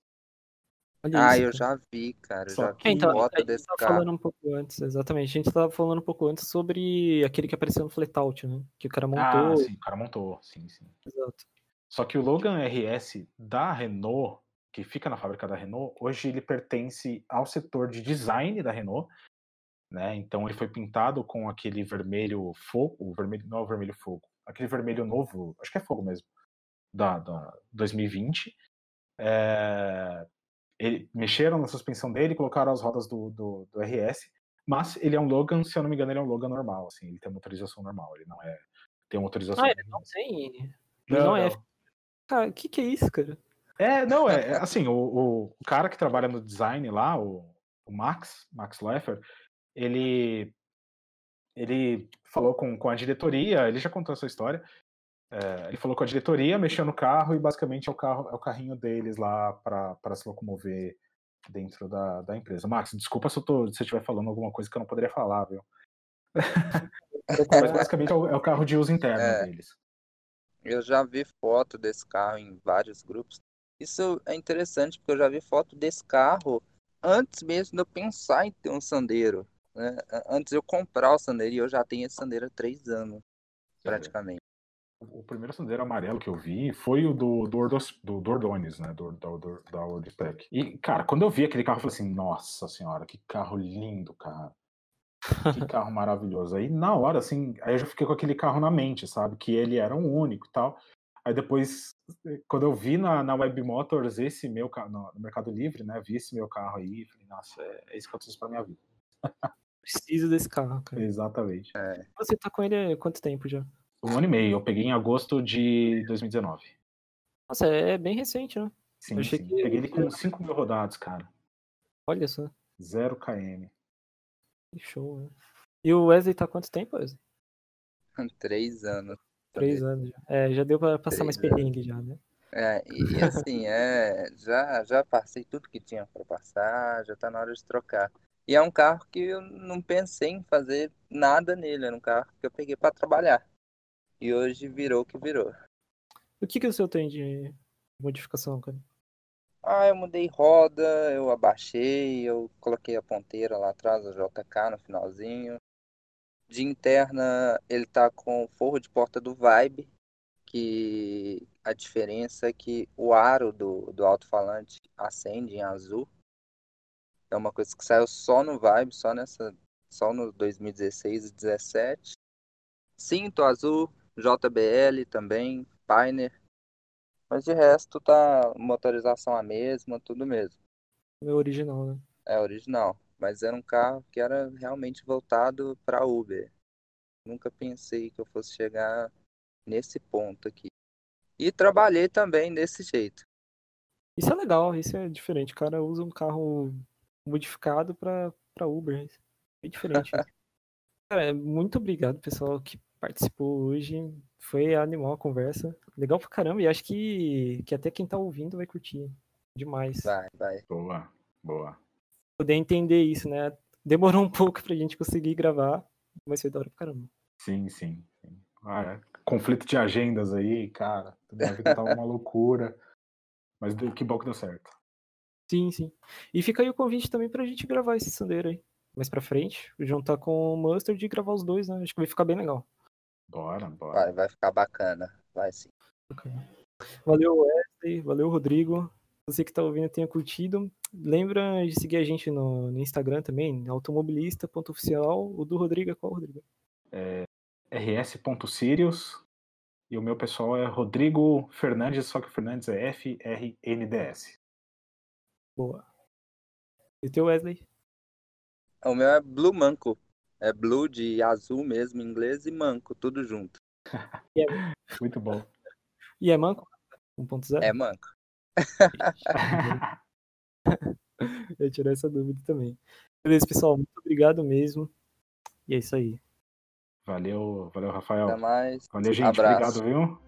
Olha ah, isso, eu já vi, cara. Só já vi então, foto a gente desse carro. falando um pouco antes, exatamente. A gente tava falando um pouco antes sobre aquele que apareceu no Flatout, né? Que o cara montou. Ah, sim, o cara montou, sim, sim. Exato. Só que o Logan RS da Renault, que fica na fábrica da Renault, hoje ele pertence ao setor de design da Renault, né? Então ele foi pintado com aquele vermelho fogo, o vermelho não é o vermelho fogo, aquele vermelho novo, acho que é fogo mesmo, da, da 2020. É, ele, mexeram na suspensão dele, colocaram as rodas do, do, do, RS, mas ele é um Logan, se eu não me engano, ele é um Logan normal, assim, ele tem motorização normal, ele não é tem motorização. Ah, ele não tem. Ele não, não é. Cara, o que, que é isso, cara? É, não, é, é assim, o, o, o, cara que trabalha no design lá, o, o Max, Max Leffer, ele ele falou com, com a diretoria, ele já contou essa história. É, ele falou com a diretoria, mexeu no carro e basicamente é o carro, é o carrinho deles lá para se locomover dentro da, da empresa. Max, desculpa se eu, tô, se eu estiver falando alguma coisa que eu não poderia falar, viu? <laughs> Mas basicamente é o, é o, carro de uso interno é, deles. Eu já vi foto desse carro em vários grupos. Isso é interessante porque eu já vi foto desse carro antes mesmo de eu pensar em ter um Sandero. Né? Antes de eu comprar o Sandero, e eu já tenho esse Sandero há três anos, praticamente. O primeiro Sandero amarelo que eu vi foi o do, do, Ordos, do Dordones, né? Do, do, do, da Ordspec. E, cara, quando eu vi aquele carro, eu falei assim, nossa senhora, que carro lindo, cara. Que <laughs> carro maravilhoso. Aí, na hora, assim, aí eu já fiquei com aquele carro na mente, sabe? Que ele era um único e tal. Aí depois, quando eu vi na, na Web Motors esse meu carro, no, no Mercado Livre, né? Vi esse meu carro aí, falei, nossa, é, é isso que eu preciso pra minha vida. Preciso desse carro, cara. Exatamente. É. Você tá com ele há quanto tempo já? Um ano e meio. Eu peguei em agosto de 2019. Nossa, é bem recente, né? Sim, sim. Que... Peguei ele com 5 mil rodados, cara. Olha só. 0 km. Que show, né? E o Wesley tá há quanto tempo, Wesley? <laughs> Três anos. Três anos já. É, já deu pra passar Três mais perrengue já, né? É, e, e assim, é, já, já passei tudo que tinha para passar, já tá na hora de trocar. E é um carro que eu não pensei em fazer nada nele, era um carro que eu peguei para trabalhar. E hoje virou o que virou. O que, que o seu tem de modificação, cara? Ah, eu mudei roda, eu abaixei, eu coloquei a ponteira lá atrás, a JK no finalzinho. De interna, ele tá com forro de porta do Vibe, que a diferença é que o aro do, do alto-falante acende em azul. É uma coisa que saiu só no Vibe, só nessa, só no 2016 e 2017. Cinto azul, JBL também, Pioneer. Mas de resto tá motorização a mesma, tudo mesmo. É original, né? É original, mas era um carro que era realmente voltado para Uber. Nunca pensei que eu fosse chegar nesse ponto aqui. E trabalhei também desse jeito. Isso é legal, isso é diferente. O cara usa um carro modificado para Uber. É diferente. <laughs> cara, muito obrigado, pessoal, que participou hoje. Foi animal a conversa. Legal pra caramba. E acho que, que até quem tá ouvindo vai curtir demais. Vai, vai. Boa, boa. Poder entender isso, né? Demorou um pouco pra gente conseguir gravar, mas foi da hora pra caramba. Sim, sim. sim. Ah, é. Conflito de agendas aí, cara. Minha vida tava uma <laughs> loucura. Mas que bom que deu certo. Sim, sim. E fica aí o convite também pra gente gravar esse Sandeiro aí. Mais pra frente, juntar com o Mustard e gravar os dois, né? Acho que vai ficar bem legal. Bora, bora. Vai, vai ficar bacana. Vai sim. Okay. Valeu, Wesley. Valeu, Rodrigo. Você que está ouvindo tenha curtido. Lembra de seguir a gente no, no Instagram também, automobilista.oficial. O do Rodrigo é qual, Rodrigo? É rs.sirius. E o meu pessoal é Rodrigo Fernandes, só que o Fernandes é F-R-N-D-S. Boa. E o teu, Wesley? O meu é Blue Manco. É blue de azul mesmo em inglês e manco, tudo junto. <laughs> É... Muito bom. E é manco? 1.0? É manco. <laughs> Eu tirei essa dúvida também. Beleza, pessoal. Muito obrigado mesmo. E é isso aí. Valeu, valeu, Rafael. Até mais. Valeu, gente. Abraço. Obrigado, viu?